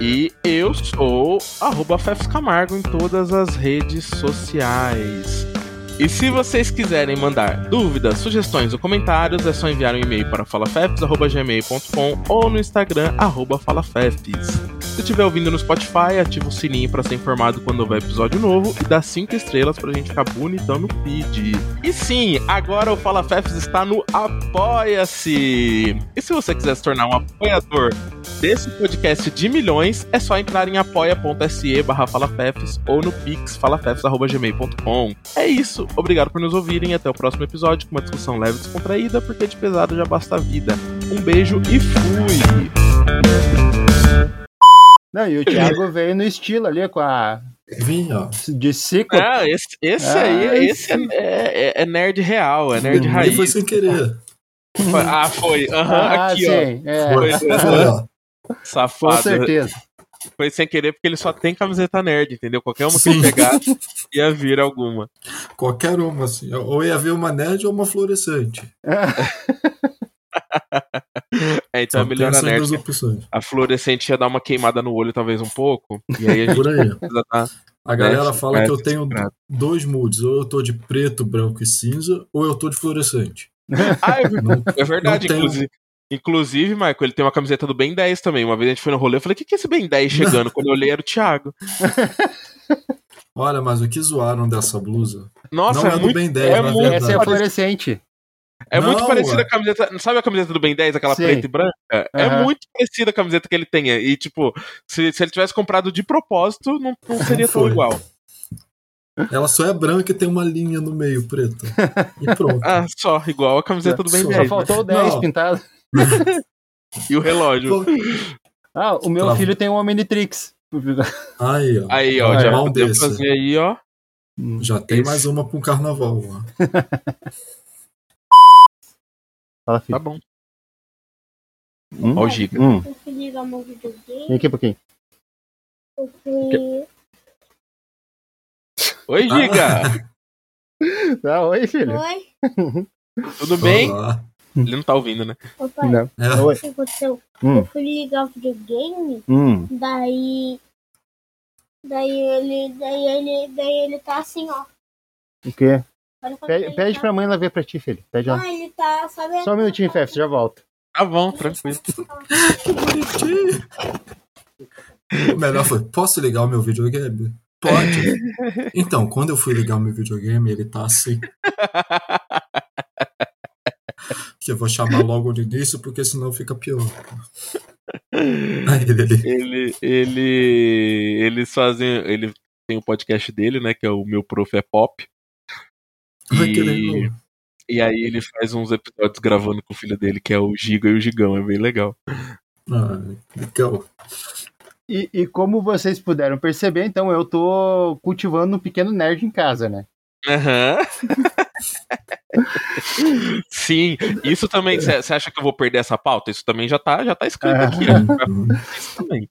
E eu sou arroba Camargo em todas as redes sociais. E se vocês quiserem mandar dúvidas, sugestões ou comentários, é só enviar um e-mail para falafefs.gmail.com ou no Instagram, arroba falafefs. Se estiver ouvindo no Spotify, ativa o sininho para ser informado quando houver episódio novo e dá 5 estrelas pra gente ficar bonitão no feed. E sim, agora o Fala Fefs está no Apoia-se! E se você quiser se tornar um apoiador desse podcast de milhões, é só entrar em apoia.se barra falafefs ou no pix. É isso, obrigado por nos ouvirem e até o próximo episódio com uma discussão leve e descontraída, porque de pesado já basta a vida. Um beijo e fui! Não, e o Thiago veio no estilo ali com a. Vinha. De ciclo. Ah, esse, esse Ah, aí, esse esse- é, é- é nerd real, é nerd E raiz. foi sem querer. Foi- Ah, foi. Aham, Ah, aqui, sim. É, Foi, Foi, ó. ó. Safado. com certeza. Foi sem querer porque ele só tem camiseta nerd, entendeu? Qualquer uma que Sim. ele pegasse ia vir alguma. Qualquer uma, assim. Ou ia ver uma nerd ou uma fluorescente. É, (laughs) (laughs) então Só é melhor a nerd. A fluorescente ia dar uma queimada no olho, talvez um pouco. E aí a gente Por aí. dar. A galera É, fala é, que eu tenho desesperado. dois moods. Ou eu tô de preto, branco e cinza, ou eu tô de fluorescente. (laughs) Ah, é, Não- é verdade, inclusive. Inclusive, Michael, ele tem uma camiseta do Ben 10 também. Uma vez a gente foi no rolê, eu falei, o que, que é esse Ben 10 chegando? Quando eu olhei era o Thiago. (laughs) Olha, mas o que zoaram dessa blusa? Nossa, Não é é do muito, Ben 10, é na muito, verdade. Essa é a fluorescente. É muito Não, parecida ué. a camiseta. Sabe a camiseta do Ben 10, aquela Sim. preta e branca? É Aham. muito parecida a camiseta que ele tem. E, tipo, se, se ele tivesse comprado de propósito, não, não seria tão igual. Ela só é branca e tem uma linha no meio preta. E pronto. (laughs) Ah, só, igual a camiseta do Ben Só 10. Só né? faltou o 10 Não. pintado. (laughs) E o relógio. Ah, o meu Trava. filho tem um Omnitrix. Aí, ó. Aí, ó, Ah, já podemos desse. fazer aí, ó. Já tem Esse. mais uma pro carnaval. Ó. (laughs) Fala, Tá filho. bom. Hum? Ó o Giga. Hum. Eu fui ligar meu videogame. Vem aqui um pouquinho. Oi, Giga! (laughs) Ah, oi, filho. Oi? Tudo bem? Olá. Ele não tá ouvindo, né? Ô, pai, Não. É, Oi. o que aconteceu? Hum. Eu fui ligar o videogame, Hum. daí. Daí ele. Daí ele. Daí ele tá assim, ó. O quê? Pede, pede tá... pra mãe lá ver pra ti, filho. Pede lá. Ah, ele tá, sabe? Só um minutinho, Fef, já volto. Tá bom, tranquilo. (laughs) que bonitinho. O melhor foi, posso ligar o meu videogame? Pode. Então, quando eu fui ligar o meu videogame, ele tá assim. (laughs) Que eu vou chamar logo no início, porque senão fica pior. Aí ele, ele ele, ele, eles fazem, ele tem o podcast dele, né, que é o meu prof é pop. Ai, que E, legal. e aí ele faz uns episódios gravando com o filho dele, que é o Giga e o Gigão, é bem legal. Ah, legal. E, e como vocês puderam perceber, então eu tô cultivando um pequeno nerd em casa, né? Aham. (laughs) Sim, isso também. Você acha que eu vou perder essa pauta? Isso também já tá, já tá escrito aqui. ó. (laughs) Isso também.